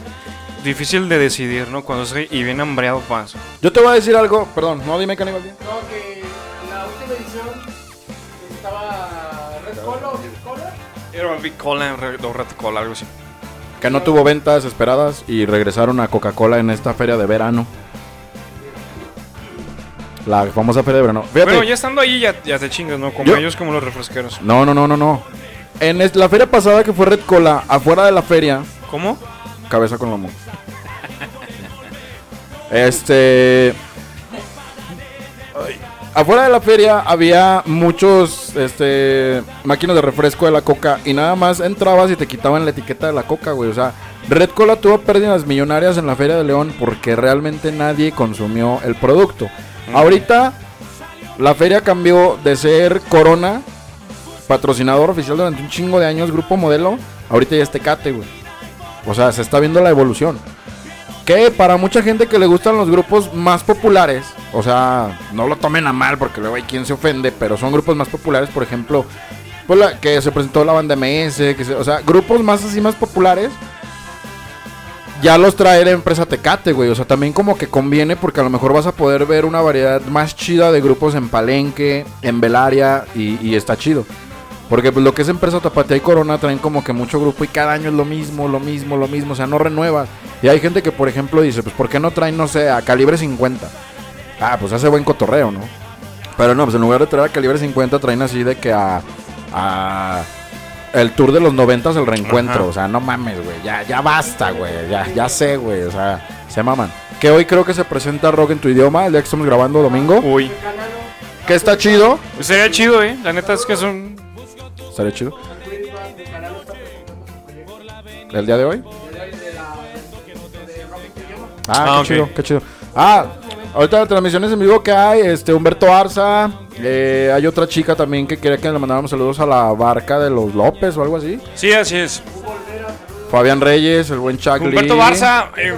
Difícil de decidir, ¿no? Cuando estoy. Y bien hambreado, pasa. Yo te voy a decir algo, perdón, no dime caníbal. No, que la última edición estaba Red Cola o Big Cola. Era Big Cola, Red- o Red Cola, algo así. Que no tuvo ventas esperadas y regresaron a Coca-Cola en esta feria de verano. La famosa feria de verano. Fíjate. Bueno, ya estando ahí, ya, ya te chingas, ¿no? Como Yo- ellos, como los refresqueros. No, no, no, no, no. En es- la feria pasada que fue Red Cola, afuera de la feria, ¿Cómo? cabeza con lomo. Este. Afuera de la feria había muchos este, máquinas de refresco de la coca y nada más entrabas y te quitaban la etiqueta de la coca, güey. O sea, Red Cola tuvo pérdidas millonarias en la feria de León porque realmente nadie consumió el producto. Ahorita la feria cambió de ser Corona, patrocinador oficial durante un chingo de años, grupo modelo, ahorita ya es Tecate, güey. O sea, se está viendo la evolución. Que para mucha gente que le gustan los grupos más populares, o sea, no lo tomen a mal porque luego hay quien se ofende, pero son grupos más populares, por ejemplo, pues que se presentó la banda MS, que se- o sea, grupos más así más populares, ya los trae la empresa Tecate, güey. O sea, también como que conviene porque a lo mejor vas a poder ver una variedad más chida de grupos en Palenque, en Belaria y está chido. Porque pues lo que es empresa Tapatía y Corona traen como que mucho grupo y cada año es lo mismo, lo mismo, lo mismo, o sea, no renuevas. Y hay gente que por ejemplo dice, pues ¿por qué no traen, no sé, a calibre 50? Ah, pues hace buen cotorreo, ¿no? Pero no, pues en lugar de traer a calibre 50 traen así de que a... a el tour de los 90 el reencuentro, Ajá. o sea, no mames, güey, ya, ya basta, güey, ya, ya sé, güey, o sea, se maman. Que hoy creo que se presenta rock en tu idioma, el día que estamos grabando domingo, Uy. que está chido, Sería chido, ¿eh? La neta es que son. Estaría chido. ¿El día de hoy? Ah, Ah, qué chido, qué chido. Ah, ahorita las transmisiones en vivo que hay, este Humberto Arza, eh, hay otra chica también que quería que le mandáramos saludos a la barca de los López o algo así. Sí, así es. Fabián Reyes, el buen Chuck Humberto Lee. Barza, eh,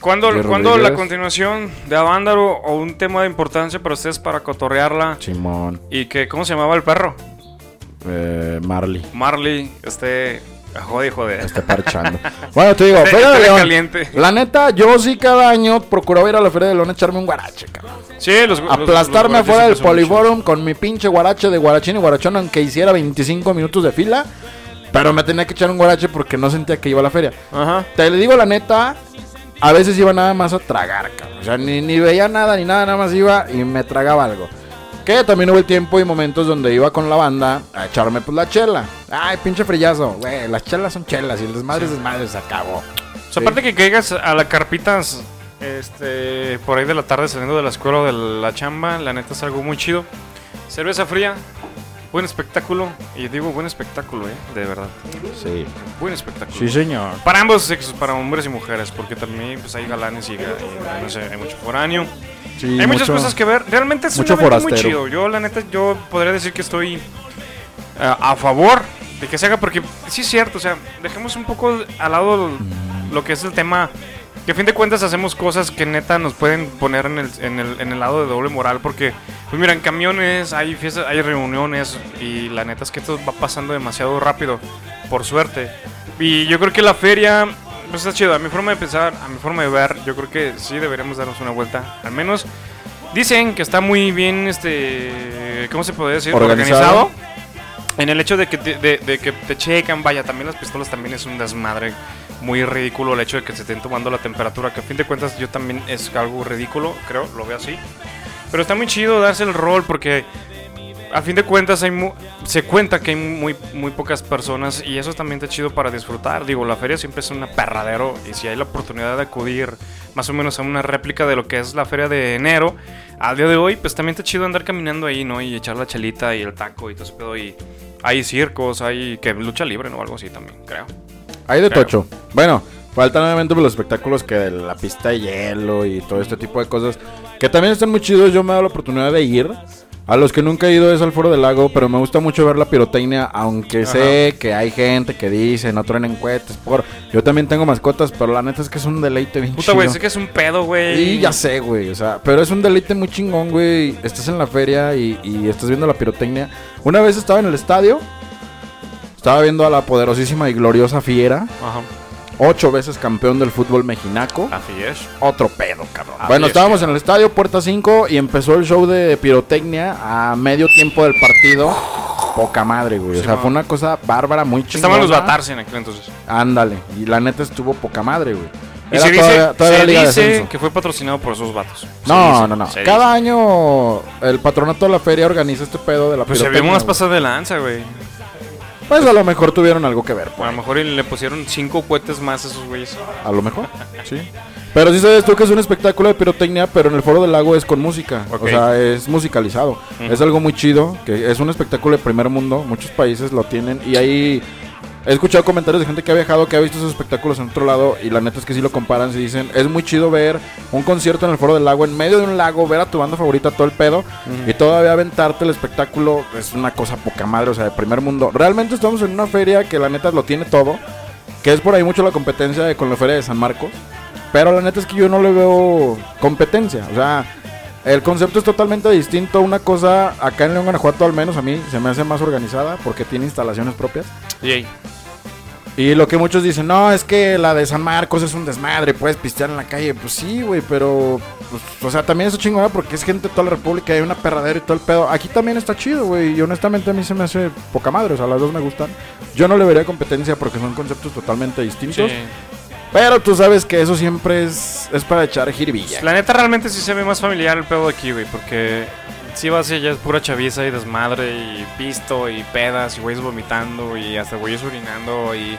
¿cuándo, la continuación de Avándaro o un tema de importancia para ustedes para cotorrearla? Simón, Y que, ¿cómo se llamaba el perro? Eh, Marley, Marley, este. Joder, joder. esté parchando. bueno, te digo, [laughs] Este- Feria de León. caliente. La neta, yo sí cada año procuraba ir a la Feria de León a echarme un guarache, cabrón. Sí, los. aplastarme afuera del poliforum con mi pinche guarache de guarachín y guarachón, aunque hiciera 25 minutos de fila. Pero me tenía que echar un guarache porque no sentía que iba a la feria. Ajá. Te le digo la neta, a veces iba nada más a tragar, cabrón. O sea, ni, ni veía nada ni nada, nada más iba y me tragaba algo. Que también hubo el tiempo y momentos donde iba con la banda a echarme pues la chela. Ay, pinche frillazo. Güey, las chelas son chelas y el desmadre es desmadre, se acabó. O sea, aparte que caigas a la carpitas este, por ahí de la tarde saliendo de la escuela o de la chamba, la neta es algo muy chido. Cerveza fría, buen espectáculo. Y digo buen espectáculo, ¿eh? De verdad. Sí. Buen espectáculo. Sí, señor. Para ambos sexos, para hombres y mujeres, porque también pues, hay galanes y, y, no sé, hay mucho foráneo. Sí, hay muchas cosas que ver. Realmente es mucho un evento muy chido. Yo, la neta, yo podría decir que estoy eh, a favor de que se haga, porque sí es cierto, o sea, dejemos un poco al lado lo que es el tema. Que a fin de cuentas hacemos cosas que neta nos pueden poner en el, en el, en el lado de doble moral. Porque, pues mira, en camiones hay fiestas, hay reuniones. Y la neta es que esto va pasando demasiado rápido. Por suerte. Y yo creo que la feria, pues está chido. A mi forma de pensar, a mi forma de ver, yo creo que sí deberíamos darnos una vuelta. Al menos dicen que está muy bien, este, ¿cómo se puede decir? Organizado. En el hecho de que, te, de, de que te checan, vaya, también las pistolas también es un desmadre muy ridículo el hecho de que se estén tomando la temperatura, que a fin de cuentas yo también es algo ridículo, creo, lo veo así. Pero está muy chido darse el rol porque a fin de cuentas hay mu- se cuenta que hay muy, muy pocas personas y eso también está chido para disfrutar. Digo, la feria siempre es un perradero y si hay la oportunidad de acudir más o menos a una réplica de lo que es la feria de enero, al día de hoy, pues también está chido andar caminando ahí, ¿no? Y echar la chelita y el taco y todo ese pedo. Y hay circos, hay que lucha libre, ¿no? Algo así también, creo. Hay de Creo. tocho. Bueno, faltan obviamente los espectáculos que de la pista de hielo y todo este tipo de cosas. Que también están muy chidos. Yo me he dado la oportunidad de ir. A los que nunca he ido es al Foro del Lago, pero me gusta mucho ver la pirotecnia, aunque sé que hay gente que dice, no truenen cohetes, por... Yo también tengo mascotas, pero la neta es que es un deleite bien Puta, güey, sé que es un pedo, güey. Y ya sé, güey, o sea, pero es un deleite muy chingón, güey. Estás en la feria y, y estás viendo la pirotecnia. Una vez estaba en el estadio, estaba viendo a la poderosísima y gloriosa Fiera, Ajá. Ocho veces campeón del fútbol mexinaco. Así es. Otro pedo, cabrón. Así bueno, es, estábamos en el estadio, puerta 5, y empezó el show de pirotecnia a medio tiempo del partido. Poca madre, güey. O sea, fue una cosa bárbara, muy chingona. Estaban los Batarse en aquel entonces. Ándale. Y la neta estuvo poca madre, güey. Y Era se dice, se que fue patrocinado por esos vatos. Se No, dice, no, no. se Cada dice. año el patronato de la feria organiza este pedo de la Pues se pirotecnia. vio más güey. pasada de lanza, güey. Pues a lo mejor tuvieron algo que ver, A lo mejor le pusieron cinco cohetes más a esos güeyes. A lo mejor, sí. Pero sí sabes tú que es un espectáculo de pirotecnia, pero en el Foro del Lago es con música. O sea, es musicalizado. Es algo muy chido, que es un espectáculo de primer mundo. Muchos países lo tienen. Y ahí he escuchado comentarios de gente que ha viajado, que ha visto esos espectáculos en otro lado. Y la neta es que sí lo comparan. Se dicen, es muy chido ver un concierto en el Foro del Lago, en medio de un lago, ver a tu banda favorita todo el pedo. Y todavía aventarte el espectáculo. Es una cosa poca madre, o sea, de primer mundo. Realmente estamos en una feria que la neta lo tiene todo. Que es por ahí mucho la competencia de- con la feria de San Marcos. Pero la neta es que yo no le veo competencia. O sea, el concepto es totalmente distinto. Una cosa, acá en León, Guanajuato, al menos a mí, se me hace más organizada porque tiene instalaciones propias. Yay. Y lo que muchos dicen, no, es que la de San Marcos es un desmadre, puedes pistear en la calle. Pues sí, güey, pero. pues, o sea, también es chingona porque es gente de toda la República, hay una perradera y todo el pedo. Aquí también está chido, güey. Y honestamente a mí se me hace poca madre, o sea, las dos me gustan. Yo no le vería competencia porque son conceptos totalmente distintos. Sí. Pero tú sabes que eso siempre es, es para echar jiribilla. La neta realmente sí se ve más familiar el pedo de aquí, güey, porque si vas y allá es pura chaviza y desmadre y pisto y pedas y güeyes vomitando y hasta güeyes orinando y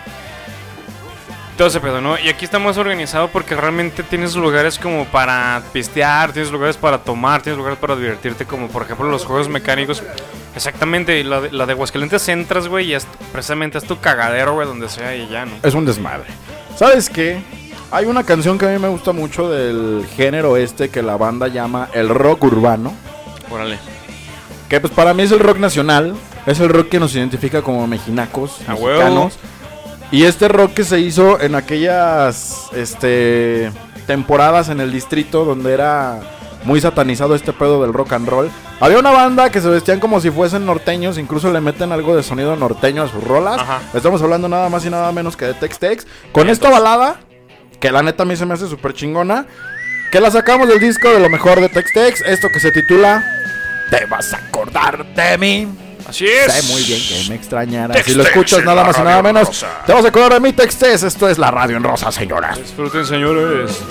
todo ese pedo, ¿no? Y aquí está más organizado porque realmente tienes lugares como para pistear, tienes lugares para tomar, tienes lugares para divertirte, como por ejemplo los juegos mecánicos. Exactamente, y la de, la de Aguascalientes entras, güey, y es, precisamente es tu cagadero, güey, donde sea y ya, ¿no? Es un desmadre. ¿Sabes qué? Hay una canción que a mí me gusta mucho del género este que la banda llama el rock urbano. Órale. Que pues para mí es el rock nacional. Es el rock que nos identifica como mexinacos, A mexicanos. Y este rock que se hizo en aquellas este, temporadas en el distrito donde era muy satanizado este pedo del rock and roll. Había una banda que se vestían como si fuesen norteños, incluso le meten algo de sonido norteño a sus rolas. Ajá. Estamos hablando nada más y nada menos que de Tex Tex. Con esta balada, que la neta a mí se me hace súper chingona, que la sacamos del disco de lo mejor de Tex Tex, esto que se titula Te vas a acordar de mí. Así es. Sé muy bien que me extrañarás. Tex Si lo escuchas nada más y nada menos, te vas a acordar de mí, Tex Tex. Esto es la radio en rosa, señoras. Disfruten, señores.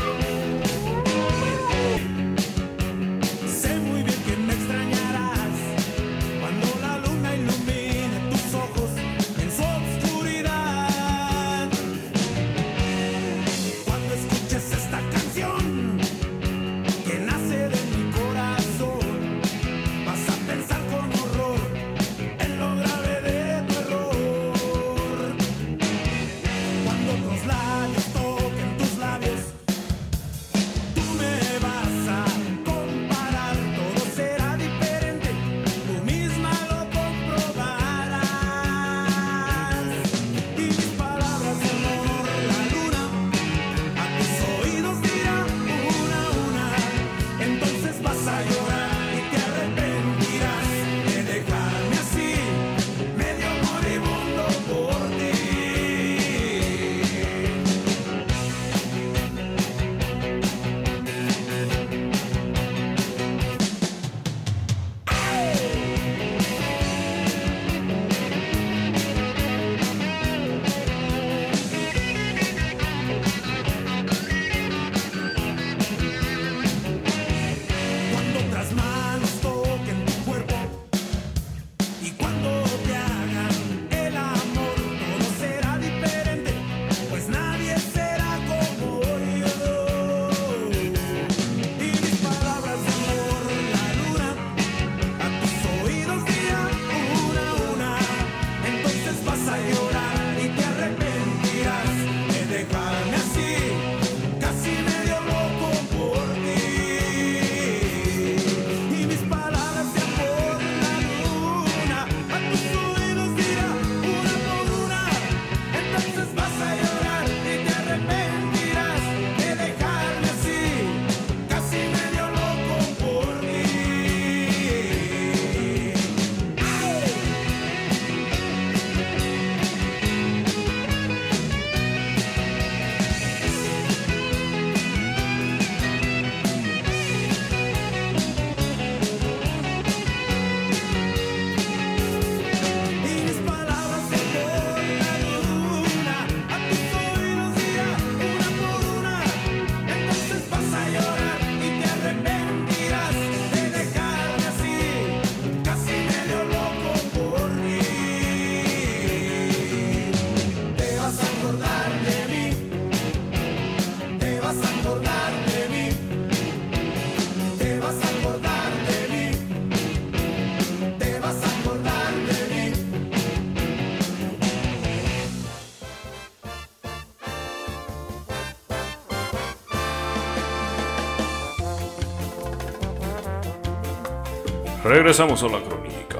Regresamos a la crónica.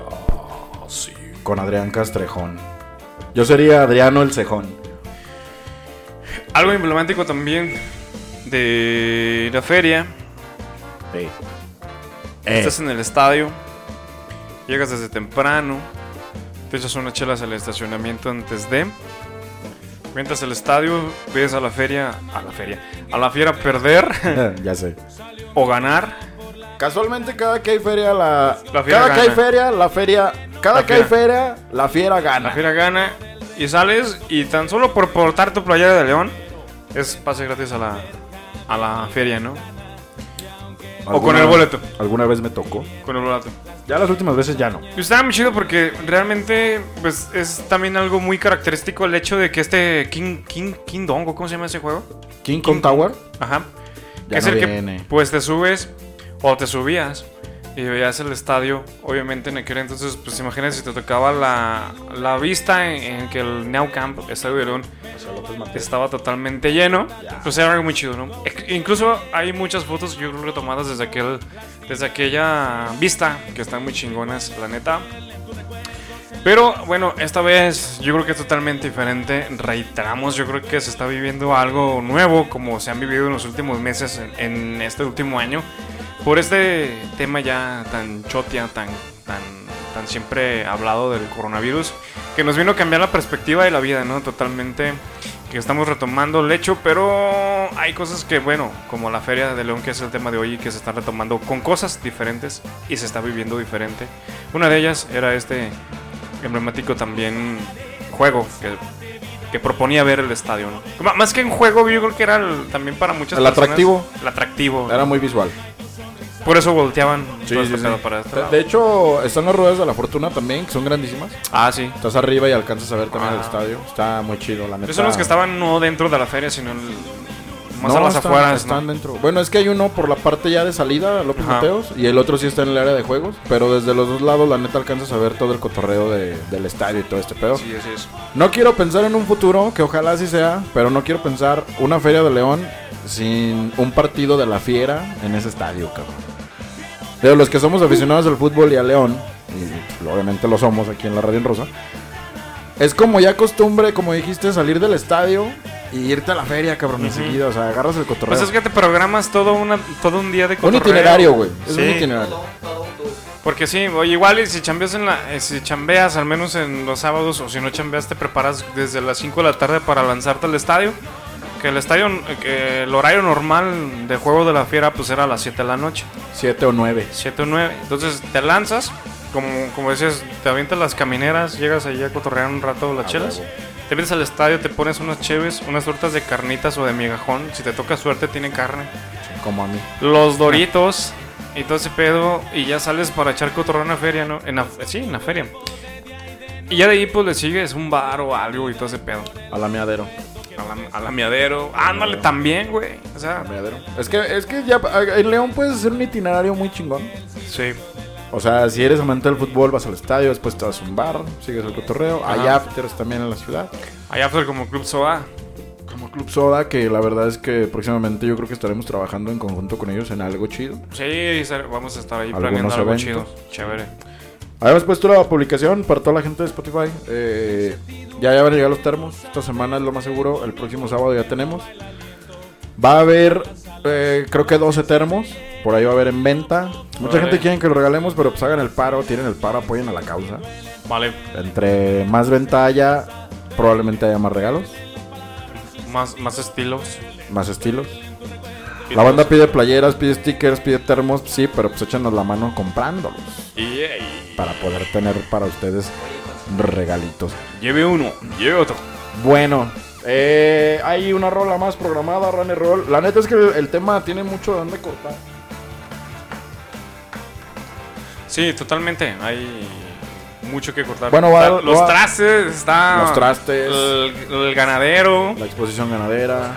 Con Adrián Castrejón. Yo sería Adriano el Cejón. Algo emblemático también de la feria. Sí. Estás en el estadio, llegas desde temprano, te echas unas chelas al estacionamiento antes de. Mientras el estadio, ves a la feria, a la feria, a la fiera perder [laughs] ya sé. o ganar. Casualmente cada que hay feria la, La fiera cada que hay feria la feria cada La que hay feria la fiera gana. La fiera gana y sales y tan solo por portar tu playera de león es pase gratis a la, a la feria, ¿no? O con el boleto. Alguna vez me tocó. Con el boleto. Ya las últimas veces ya no. Y estaba muy chido porque realmente pues es también algo muy característico el hecho de que este King King King Dongo, ¿cómo se llama ese juego? King Kong Tower. Ajá. Ya es no el viene. que pues te subes o te subías y veías el estadio, obviamente en aquel entonces pues imagínate si te tocaba la, la vista en, en que el Now Camp, Estadio de León, estaba totalmente lleno, pues era algo muy chido, ¿no? E- incluso hay muchas fotos yo creo que tomadas desde aquel desde aquella vista que están muy chingonas, la neta. Pero bueno, esta vez yo creo que es totalmente diferente. Reiteramos, yo creo que se está viviendo algo nuevo, como se han vivido en los últimos meses, en, en este último año, por este tema ya tan chotia, tan, tan, tan siempre hablado del coronavirus, que nos vino a cambiar la perspectiva de la vida, ¿no? Totalmente, que estamos retomando el hecho, pero hay cosas que, bueno, como la Feria de León, que es el tema de hoy, que se están retomando con cosas diferentes y se está viviendo diferente. Una de ellas era este emblemático también juego que, que proponía ver el estadio, ¿no? Más que un juego, yo creo que era el- también para muchas El personas atractivo. El atractivo. Era muy visual. Por eso volteaban Sí, sí, este sí. para este De, hecho, están las ruedas de la fortuna también, que son grandísimas. Ah, sí. Estás arriba y alcanzas a ver también el Ah. estadio. Está muy chido, la neta. Esos son los que estaban no dentro de la feria, sino el- más No, a las están- afueras, están ¿no? dentro. Bueno, es que hay uno por la parte ya de salida, López Ajá. Mateos, y el otro sí está en el área de juegos. Pero desde los dos lados, la neta, alcanzas a ver todo el cotorreo de- del estadio y todo este pedo. Sí, así es. No quiero pensar en un futuro, que ojalá así sea, pero no quiero pensar una feria de León sin un partido de la fiera en ese estadio, cabrón. De los que somos aficionados al fútbol y a León, y obviamente lo somos aquí en la Radio en Rosa, es como ya costumbre, como dijiste, salir del estadio y irte a la feria, cabrón, enseguida. O sea, agarras el cotorreo. Pues es que te programas todo, una, todo un día de Un cotorreo. itinerario, güey. Es Sí. un itinerario. Porque sí, oye, igual y si chambeas, en la, eh, si chambeas al menos en los sábados o si no chambeas te preparas desde las 5 de la tarde para lanzarte al estadio. Que el estadio, que el horario normal de juego de la fiera pues era a las 7 de la noche. Siete o nueve. 7 o 9. Entonces te lanzas, como, como decías, te avientas las camineras, llegas allí a cotorrear un rato las chelas. Te vienes al estadio, te pones unas cheves, unas tortas de carnitas o de migajón. Si te toca suerte, tiene carne. Como a mí. Los doritos y todo ese pedo. Y ya sales para echar cotorreo en la feria, ¿no? En la, sí, en la feria. Y ya de ahí pues le sigues un bar o algo y todo ese pedo. A la meadero. A la, miadero. Ándale también, güey. O sea, Meadero. Es que, es que ya en León puedes hacer un itinerario muy chingón. sí. O sea, si eres amante del fútbol, vas al estadio, después te vas a un bar, sigues el cotorreo. Hay afters también en la ciudad. Hay after como Club Soa. Como Club Soda, que la verdad es que próximamente yo creo que estaremos trabajando en conjunto con ellos en algo chido. Sí, vamos a estar ahí Algunos planeando algo eventos. chido. Chévere. Habíamos puesto la publicación para toda la gente de Spotify. Eh, ya, ya van a llegar los termos. Esta semana es lo más seguro. El próximo sábado ya tenemos. Va a haber, eh, creo que 12 termos. Por ahí va a haber en venta. Mucha gente quiere que lo regalemos, pero pues hagan el paro, tienen el paro, apoyen a la causa. Vale. Entre más venta haya, probablemente haya más regalos, Más, más estilos. más estilos. La banda pide playeras, pide stickers, pide termos, sí, pero pues échanos la mano comprándolos Y, y- para poder tener para ustedes regalitos. lleve uno, lleve otro. Bueno, eh, hay una rola más programada, Run and Roll. La neta es que el, el tema tiene mucho de dónde cortar. Sí, totalmente. Hay mucho que cortar. Bueno, va- Está- los va- trastes, está. Los trastes. El, el ganadero. La exposición ganadera,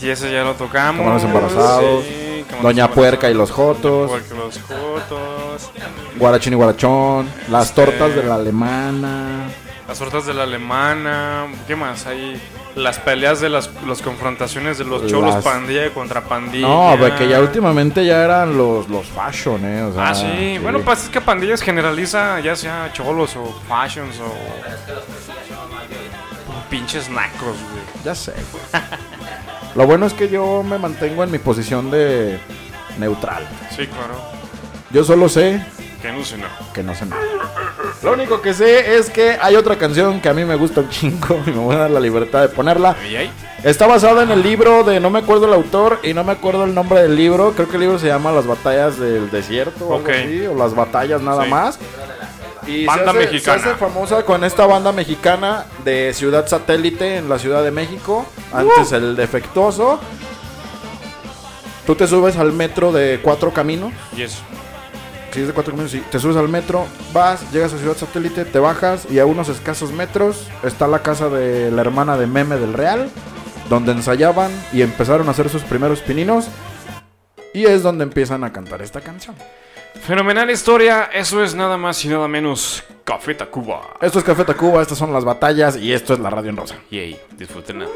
Y ese ya lo tocamos. Camarones embarazados, Sí, camarones Doña Puerca y los Jotos, Doña Puerca y los Jotos. Guarachín y Guarachón, las Este- tortas de la alemana. Las tortas de la alemana. ¿Qué más? Hay las peleas de las, las confrontaciones de los cholos Las- pandilla contra pandilla. No, porque ya últimamente ya eran los, los fashion, ¿eh? O sea, Ah, sí. Bueno, pues es que pandillas generaliza ya sea cholos o fashions o. Pinches nacos, güey. Ya sé, güey. Lo bueno es que yo me mantengo en mi posición de neutral. Sí, claro. Yo solo sé Que no sé, no. que no sé nada. Lo único que sé es que hay otra canción que a mí me gusta un chingo [laughs] y me voy a dar la libertad de ponerla. ¿Y ahí? Está basada en el libro de no me acuerdo el autor y no me acuerdo el nombre del libro. Creo que el libro se llama Las batallas del desierto o algo Ok. así, o Las batallas nada Sí. más. Y Banda se hace, mexicana. se hace famosa con esta banda mexicana de Ciudad Satélite en la Ciudad de México. Antes el defectuoso. Tú te subes al metro de cuatro caminos. Y eso. Si es de cuatro caminos, sí. Te subes al metro, vas, llegas a Ciudad Satélite, te bajas y a unos escasos metros está la casa de la hermana de Meme del Real, donde ensayaban y empezaron a hacer sus primeros pininos. Y es donde empiezan a cantar esta canción. Fenomenal historia. Eso es nada más y nada menos Café Tacuba. Esto es Café Tacuba, estas son las batallas y esto es la radio en rosa. Yay. Disfrútenla.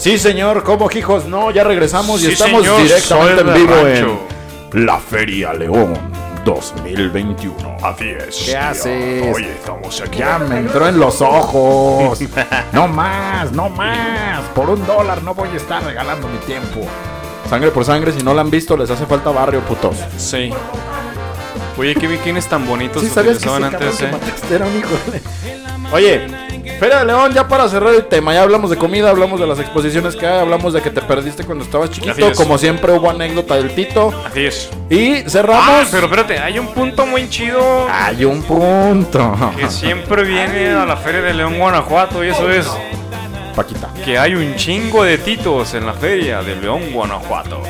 Sí, señor, como hijos, no, ya regresamos y Sí, estamos señor, directamente en vivo rancho. en La Feria León 2021. Así es. ¿Qué haces? Oye, estamos aquí. Ya me entró en los ojos. [laughs] No más, no más. Por un dólar no voy a estar regalando mi tiempo. Sangre por sangre, si no la han visto, les hace falta barrio, putos. Sí. Oye, qué bikines tan bonitos Sí, que ese antes, que eh. mataste era un hijo de- Oye, Feria de León, ya para cerrar el tema, ya hablamos de comida, hablamos de las exposiciones que hay, hablamos de que te perdiste cuando estabas chiquito, es. como siempre hubo anécdota del Tito. Así es. Y Ah, cerramos. pero espérate, hay un punto muy chido Hay un punto. que siempre viene a la Feria de León, Guanajuato, y eso es Paquita. que hay un chingo de titos en la Feria de León, Guanajuato.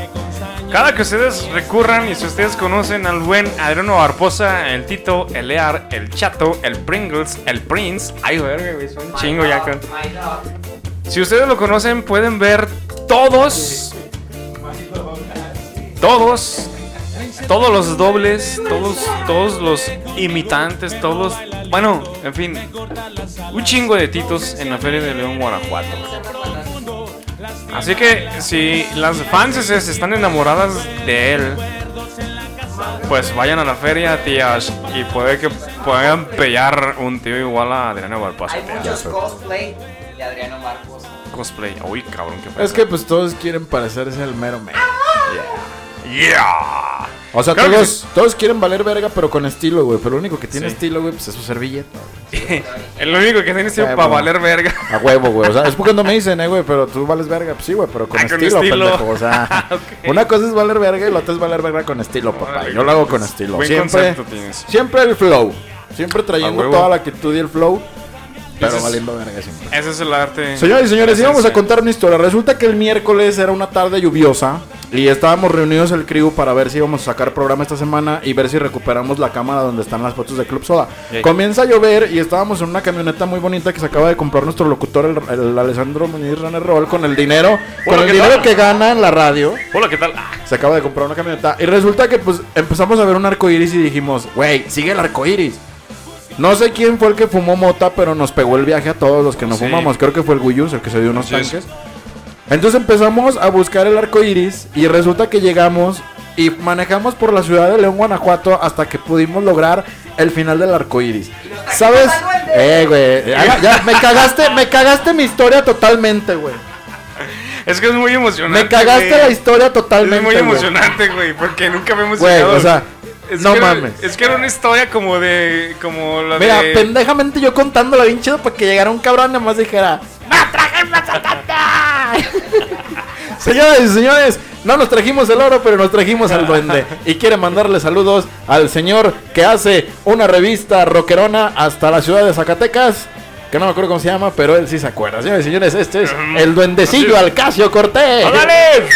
Cada que ustedes recurran y si ustedes conocen al buen Adriano Barposa, el Tito, el Lear, el Chato, el Pringles, el Prince, ay, verga, güey, son chingo ya. con- Si ustedes lo conocen, pueden ver todos, todos, todos los dobles, todos, todos los imitantes, todos, bueno, en fin, un chingo de titos en la Feria de León, Guanajuato. Así que si las fans están enamoradas de él, pues vayan a la feria, tías, y puede que puedan pellar un tío igual a Adriano Barbosa. Hay muchos cosplay de Adriano Marcos. Cosplay. Uy, cabrón, qué Es que pues todos quieren parecerse el mero mero. Yeah. O sea, Claro todos, todos quieren valer verga, pero con estilo, güey. Pero lo único que tiene Sí. estilo, güey, pues es su servilleta. güey. [laughs] El único que tiene Eh, para valer verga. A huevo, güey. O sea, es porque no me [laughs] dicen, eh, güey, pero tú vales verga. Pues sí, güey, pero con, Ah, con estilo, estilo. pendejo. O sea, [laughs] una cosa es valer verga y la otra es valer verga con estilo, papá. Yo lo hago con estilo. Buen Siempre, tienes. siempre el flow. Siempre trayendo toda la actitud y el flow. Pero es- valiendo verga siempre. Ese es el arte. Señores y señores, íbamos a contar una historia. Resulta que el miércoles era una tarde lluviosa y estábamos reunidos el crew para ver si íbamos a sacar programa esta semana y ver si recuperamos la cámara donde están las fotos de Club Soda. Comienza a llover y estábamos en una camioneta muy bonita que se acaba de comprar nuestro locutor, el, el Alessandro Muñiz Runner Roll, con el dinero, con el ¿qué dinero tal? que gana en la radio. Hola, ¿qué tal? Ah, Se acaba de comprar una camioneta. Y resulta que pues empezamos a ver un arco iris y dijimos, güey, sigue el arco iris. No sé quién fue el que fumó mota, pero nos pegó el viaje a todos los que no Sí. fumamos. Creo que fue el Guyus, el que se dio unos tanques. Entonces empezamos a buscar el arco iris y resulta que llegamos y manejamos por la ciudad de León, Guanajuato hasta que pudimos lograr el final del arco iris. ¿Sabes? Eh, güey. ya- ya, me cagaste, me cagaste mi historia totalmente, güey. Es que es muy emocionante. Me cagaste güey. la historia totalmente. Es muy emocionante, güey, porque nunca habíamos Güey, llegado. o sea, Es no era- mames. es que era una historia como de. Como la Mira, de. pendejamente yo contándola bien chido para que llegara un cabrón y nada más dijera ¡No tata! [laughs] Señoras y señores, no nos trajimos el oro, pero nos trajimos al duende. Y quiere mandarle saludos al señor que hace una revista rockerona hasta la ciudad de Zacatecas. Que no me acuerdo cómo se llama, pero él sí se acuerda. Señores y señores, este es el duendecillo Alcacio Cortés. ¡Órale!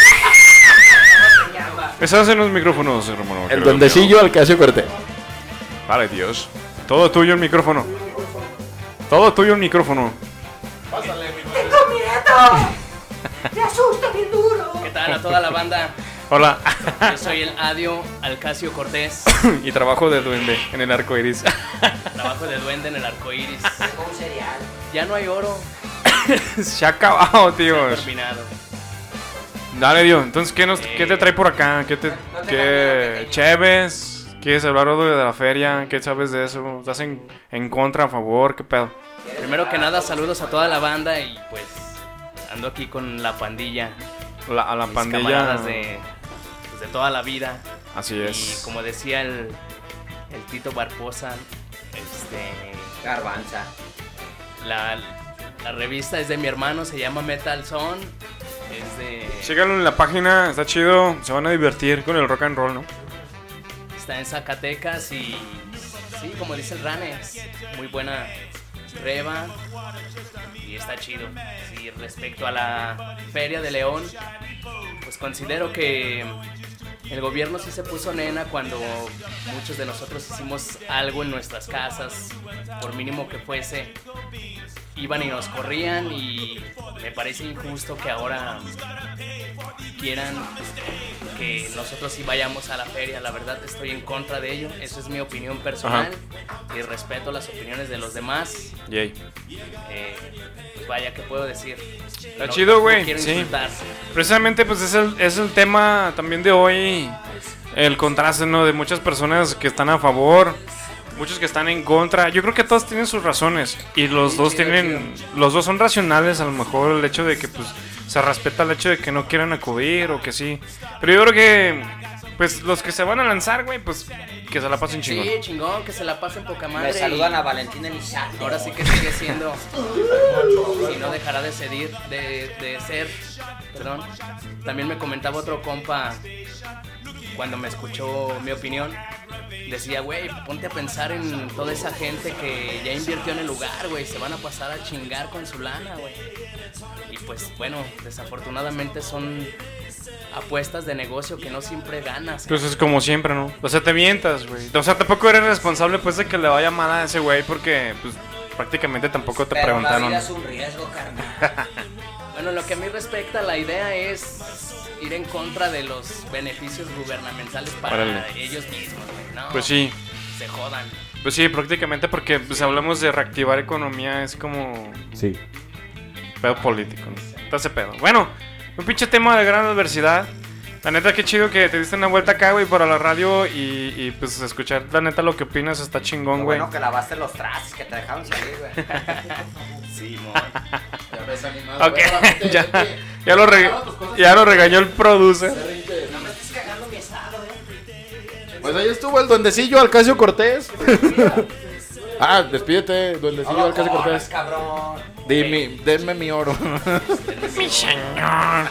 Estás en los micrófonos, hermano. El duendecillo Alcacio Cortés. Vale, Dios. Todo tuyo el micrófono. Todo tuyo el micrófono. ¿Qué tal a toda la banda? Hola. Yo soy el Adio Alcacio Cortés, y trabajo de duende en el arco iris. trabajo de duende en el arco iris. Ya no hay oro [laughs] Se ha acabado, tíos. terminado. Dale, Dio. Entonces, ¿qué, nos, ¿qué te trae por acá? ¿Qué te. ¿Qué. Chéves? ¿Quieres hablar de la feria? ¿Qué sabes de eso? ¿Estás en, en contra, a favor? ¿Qué pedo? Primero que nada, saludos a toda la banda y pues ando aquí con la pandilla. La- a la mis pandilla. camaradas de, pues, de toda la vida. Así Y es. como decía el, el Tito Barbosa, este, Garbanza. la, la revista es de mi hermano, se llama Metal Zone. Es de. Síganlo en la página, está chido. Se van a divertir con el rock and roll, ¿no? Está en Zacatecas y. Sí, como dice el Ranes, muy buena reba. Y está chido. Sí, respecto a la Feria de León, pues considero que el gobierno sí se puso nena cuando muchos de nosotros hicimos algo en nuestras casas, por mínimo que fuese. Iban y nos corrían y me parece injusto que ahora quieran que nosotros sí vayamos a la feria. La verdad estoy en contra de ello. Esa es mi opinión personal y respeto las opiniones de los demás. Yay. Eh, pues vaya, ¿qué puedo decir? Está No- chido, no güey, quiero sí. Precisamente, pues es el, es el tema también de hoy. El contraste, ¿no? De muchas personas que están a favor, muchos que están en contra. Yo creo que todos tienen sus razones. Y los dos tienen. Los dos son racionales, a lo mejor el hecho de que, pues, se respeta el hecho de que no quieran acudir o que sí. Pero yo creo que. Pues los que se van a lanzar, güey, pues que se la pasen chingón. Sí, chingón, que se la pasen poca madre. Me saludan y a Valentina Elizalde. Ahora sí que sigue siendo. y no dejará de, cedir, de, de ser. Perdón. También me comentaba otro compa cuando me escuchó mi opinión. Decía, güey, ponte a pensar en toda esa gente que ya invirtió en el lugar, güey. Se van a pasar a chingar con su lana, güey. Y pues bueno, desafortunadamente son apuestas de negocio que no siempre ganas. Pues es como siempre, ¿no? O sea, te mientas, güey. O sea, tampoco eres responsable, pues, de que le vaya mal a ese güey porque, pues, prácticamente tampoco te Pero la preguntaron. vida es un riesgo, carnal. Bueno, lo que a mí respecta, la idea es ir en contra de los beneficios gubernamentales para ellos mismos, güey. No, Pues sí. se jodan. Pues sí, prácticamente porque pues hablamos de reactivar economía, es como Sí. pedo político, ¿no? Ese pedo. Bueno, un pinche tema de gran adversidad. La neta, qué chido que te diste una vuelta acá, güey, para la radio y, y, pues escuchar la neta lo que opinas está chingón, güey. bueno que lavaste los trastes que te dejaron salir, güey. [laughs] Sí. Ok, [laughs] ya, ya, lo ya lo regañó el producer. Pues ahí estuvo el duendecillo Alcacio Cortés. ah, despídete, duendecillo No, Alcacio corras, Cortés. cabrón. Dime, denme mi oro. [laughs] Mi señor.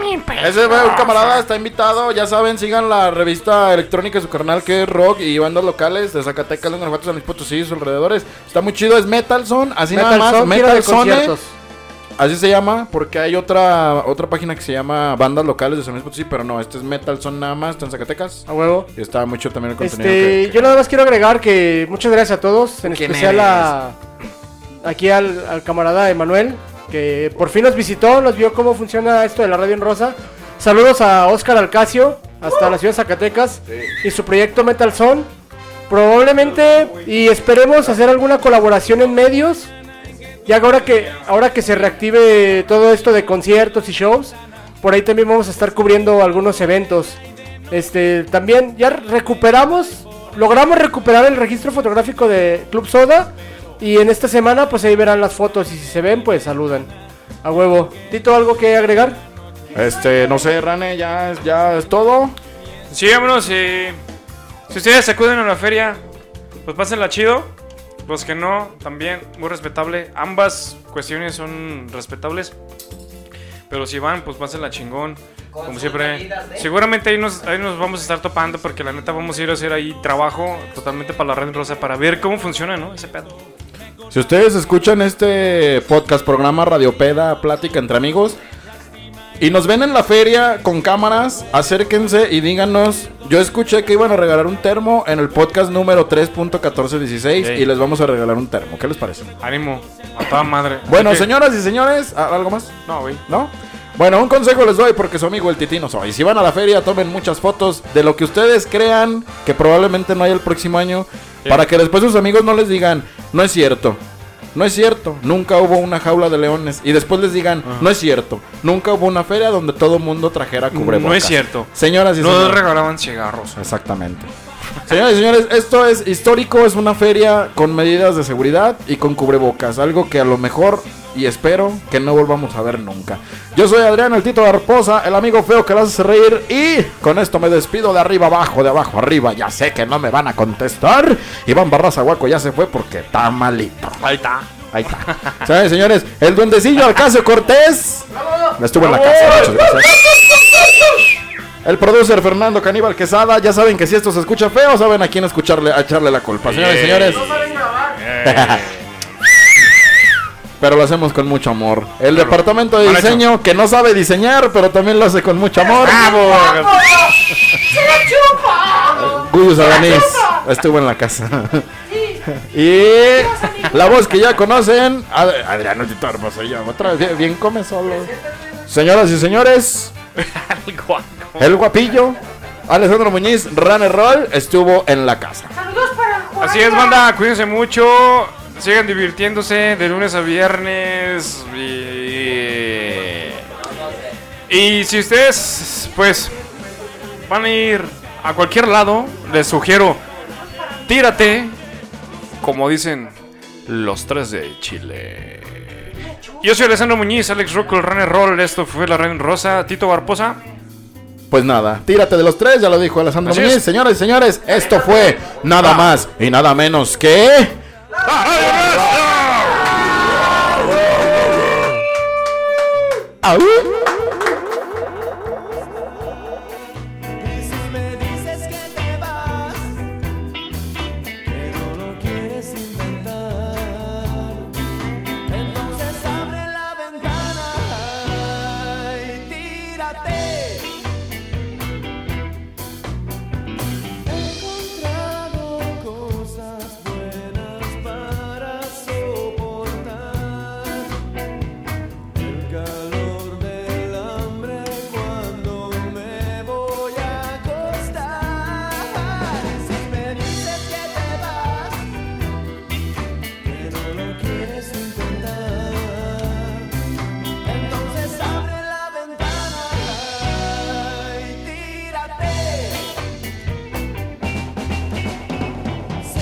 Mi Ese fue un camarada, está invitado. Ya saben, sigan la revista electrónica de su carnal que es rock y bandas locales de Zacatecas, León, Guanajuato, San Luis Potosí y sus alrededores. Está muy chido, es Metal Zone, así nada más. Metal Metal Zone, conciertos. así se llama, porque hay otra otra página que se llama Bandas Locales de San Luis Potosí, pero no, este es Metal Zone nada más, está en Zacatecas. A huevo. Y está mucho también el contenido. Este, que- que- yo nada más quiero agregar que muchas gracias a todos, en ¿Quién especial a aquí al, al camarada Emanuel, que por fin nos visitó, nos vio cómo funciona esto de la radio en rosa. Saludos a Oscar Alcacio, hasta la ciudad de Zacatecas, y su proyecto Metal Zone. Probablemente y esperemos hacer alguna colaboración en medios. Ya que ahora que ahora que se reactive todo esto de conciertos y shows, por ahí también vamos a estar cubriendo algunos eventos. Este, también ya recuperamos, logramos recuperar el registro fotográfico de Club Soda y en esta semana pues ahí verán las fotos y si se ven pues saludan. A huevo. Tito, ¿algo que agregar? Este, no sé, Rane, ya, es- ya es todo. Sí, vámonos. eh, Si ustedes acuden a la feria, pues pásenla chido. Los que no, también muy respetable. Ambas cuestiones son respetables. Pero si van, pues pásenla chingón. Con Como siempre. medidas de- Seguramente ahí nos, ahí nos vamos a estar topando porque la neta vamos a ir a hacer ahí trabajo totalmente para la Red Rosa para ver cómo funciona, ¿no? Ese pedo. Si ustedes escuchan este podcast, programa Radiopeda, Plática entre Amigos, y nos ven en la feria con cámaras, acérquense y díganos. Yo escuché que iban a regalar un termo en el podcast número 3.1416 Sí. y les vamos a regalar un termo. ¿Qué les parece? Ánimo, a toda madre. Bueno, señoras y señores, ¿a- ¿algo más? No, güey. ¿No? Bueno, un consejo les doy porque su amigo el Titino soy. Si van a la feria, tomen muchas fotos de lo que ustedes crean que probablemente no haya el próximo año. Sí. Para que después sus amigos no les digan, no es cierto. No es cierto, nunca hubo una jaula de leones. Y después les digan, no es cierto, nunca hubo una feria donde todo mundo trajera cubrebocas. No es cierto. Señoras y No señores. regalaban cigarros. Exactamente. Señoras y señores, esto es histórico, es una feria con medidas de seguridad y con cubrebocas, algo que a lo mejor y espero que no volvamos a ver nunca. Yo soy Adrián, el Tito Garposa, el amigo feo que las hace reír y con esto me despido de arriba abajo, de abajo arriba, ya sé que no me van a contestar. Iván Barraza Guaco ya se fue porque está malito. Ahí está. Ahí está. Señores y señores, el duendecillo Alcácio Cortés estuvo en la casa. Muchas gracias. El producer Fernando Caníbal Quesada, ya saben que si esto se escucha feo, saben a quién escucharle, a echarle la culpa. Señores y señores. [laughs] Pero lo hacemos con mucho amor. El departamento de Mal hecho. diseño que no sabe diseñar, pero también lo hace con mucho amor. Guyus Adanís estuvo en la casa. [laughs] y la voz que ya conocen, Ad- Adriano Tito Hermoso, ya otra vez, bien, come solo. Señoras y señores, [laughs] el guapillo, Alessandro Muñiz, Runner Roll, estuvo en la casa. Así es, banda, cuídense mucho. Sigan divirtiéndose de lunes a viernes. Y, y si ustedes, pues, van a ir a cualquier lado, les sugiero, tírate, como dicen los tres de Chile. Yo soy Alessandro Muñiz, Alex Rocco, Runner Roll. Esto fue la Ren Rosa. Tito Barposa. Pues nada, tírate de los tres, ya lo dijo Alessandro Muñiz. es. Señoras y señores, esto fue nada más y nada menos que... ¡Au!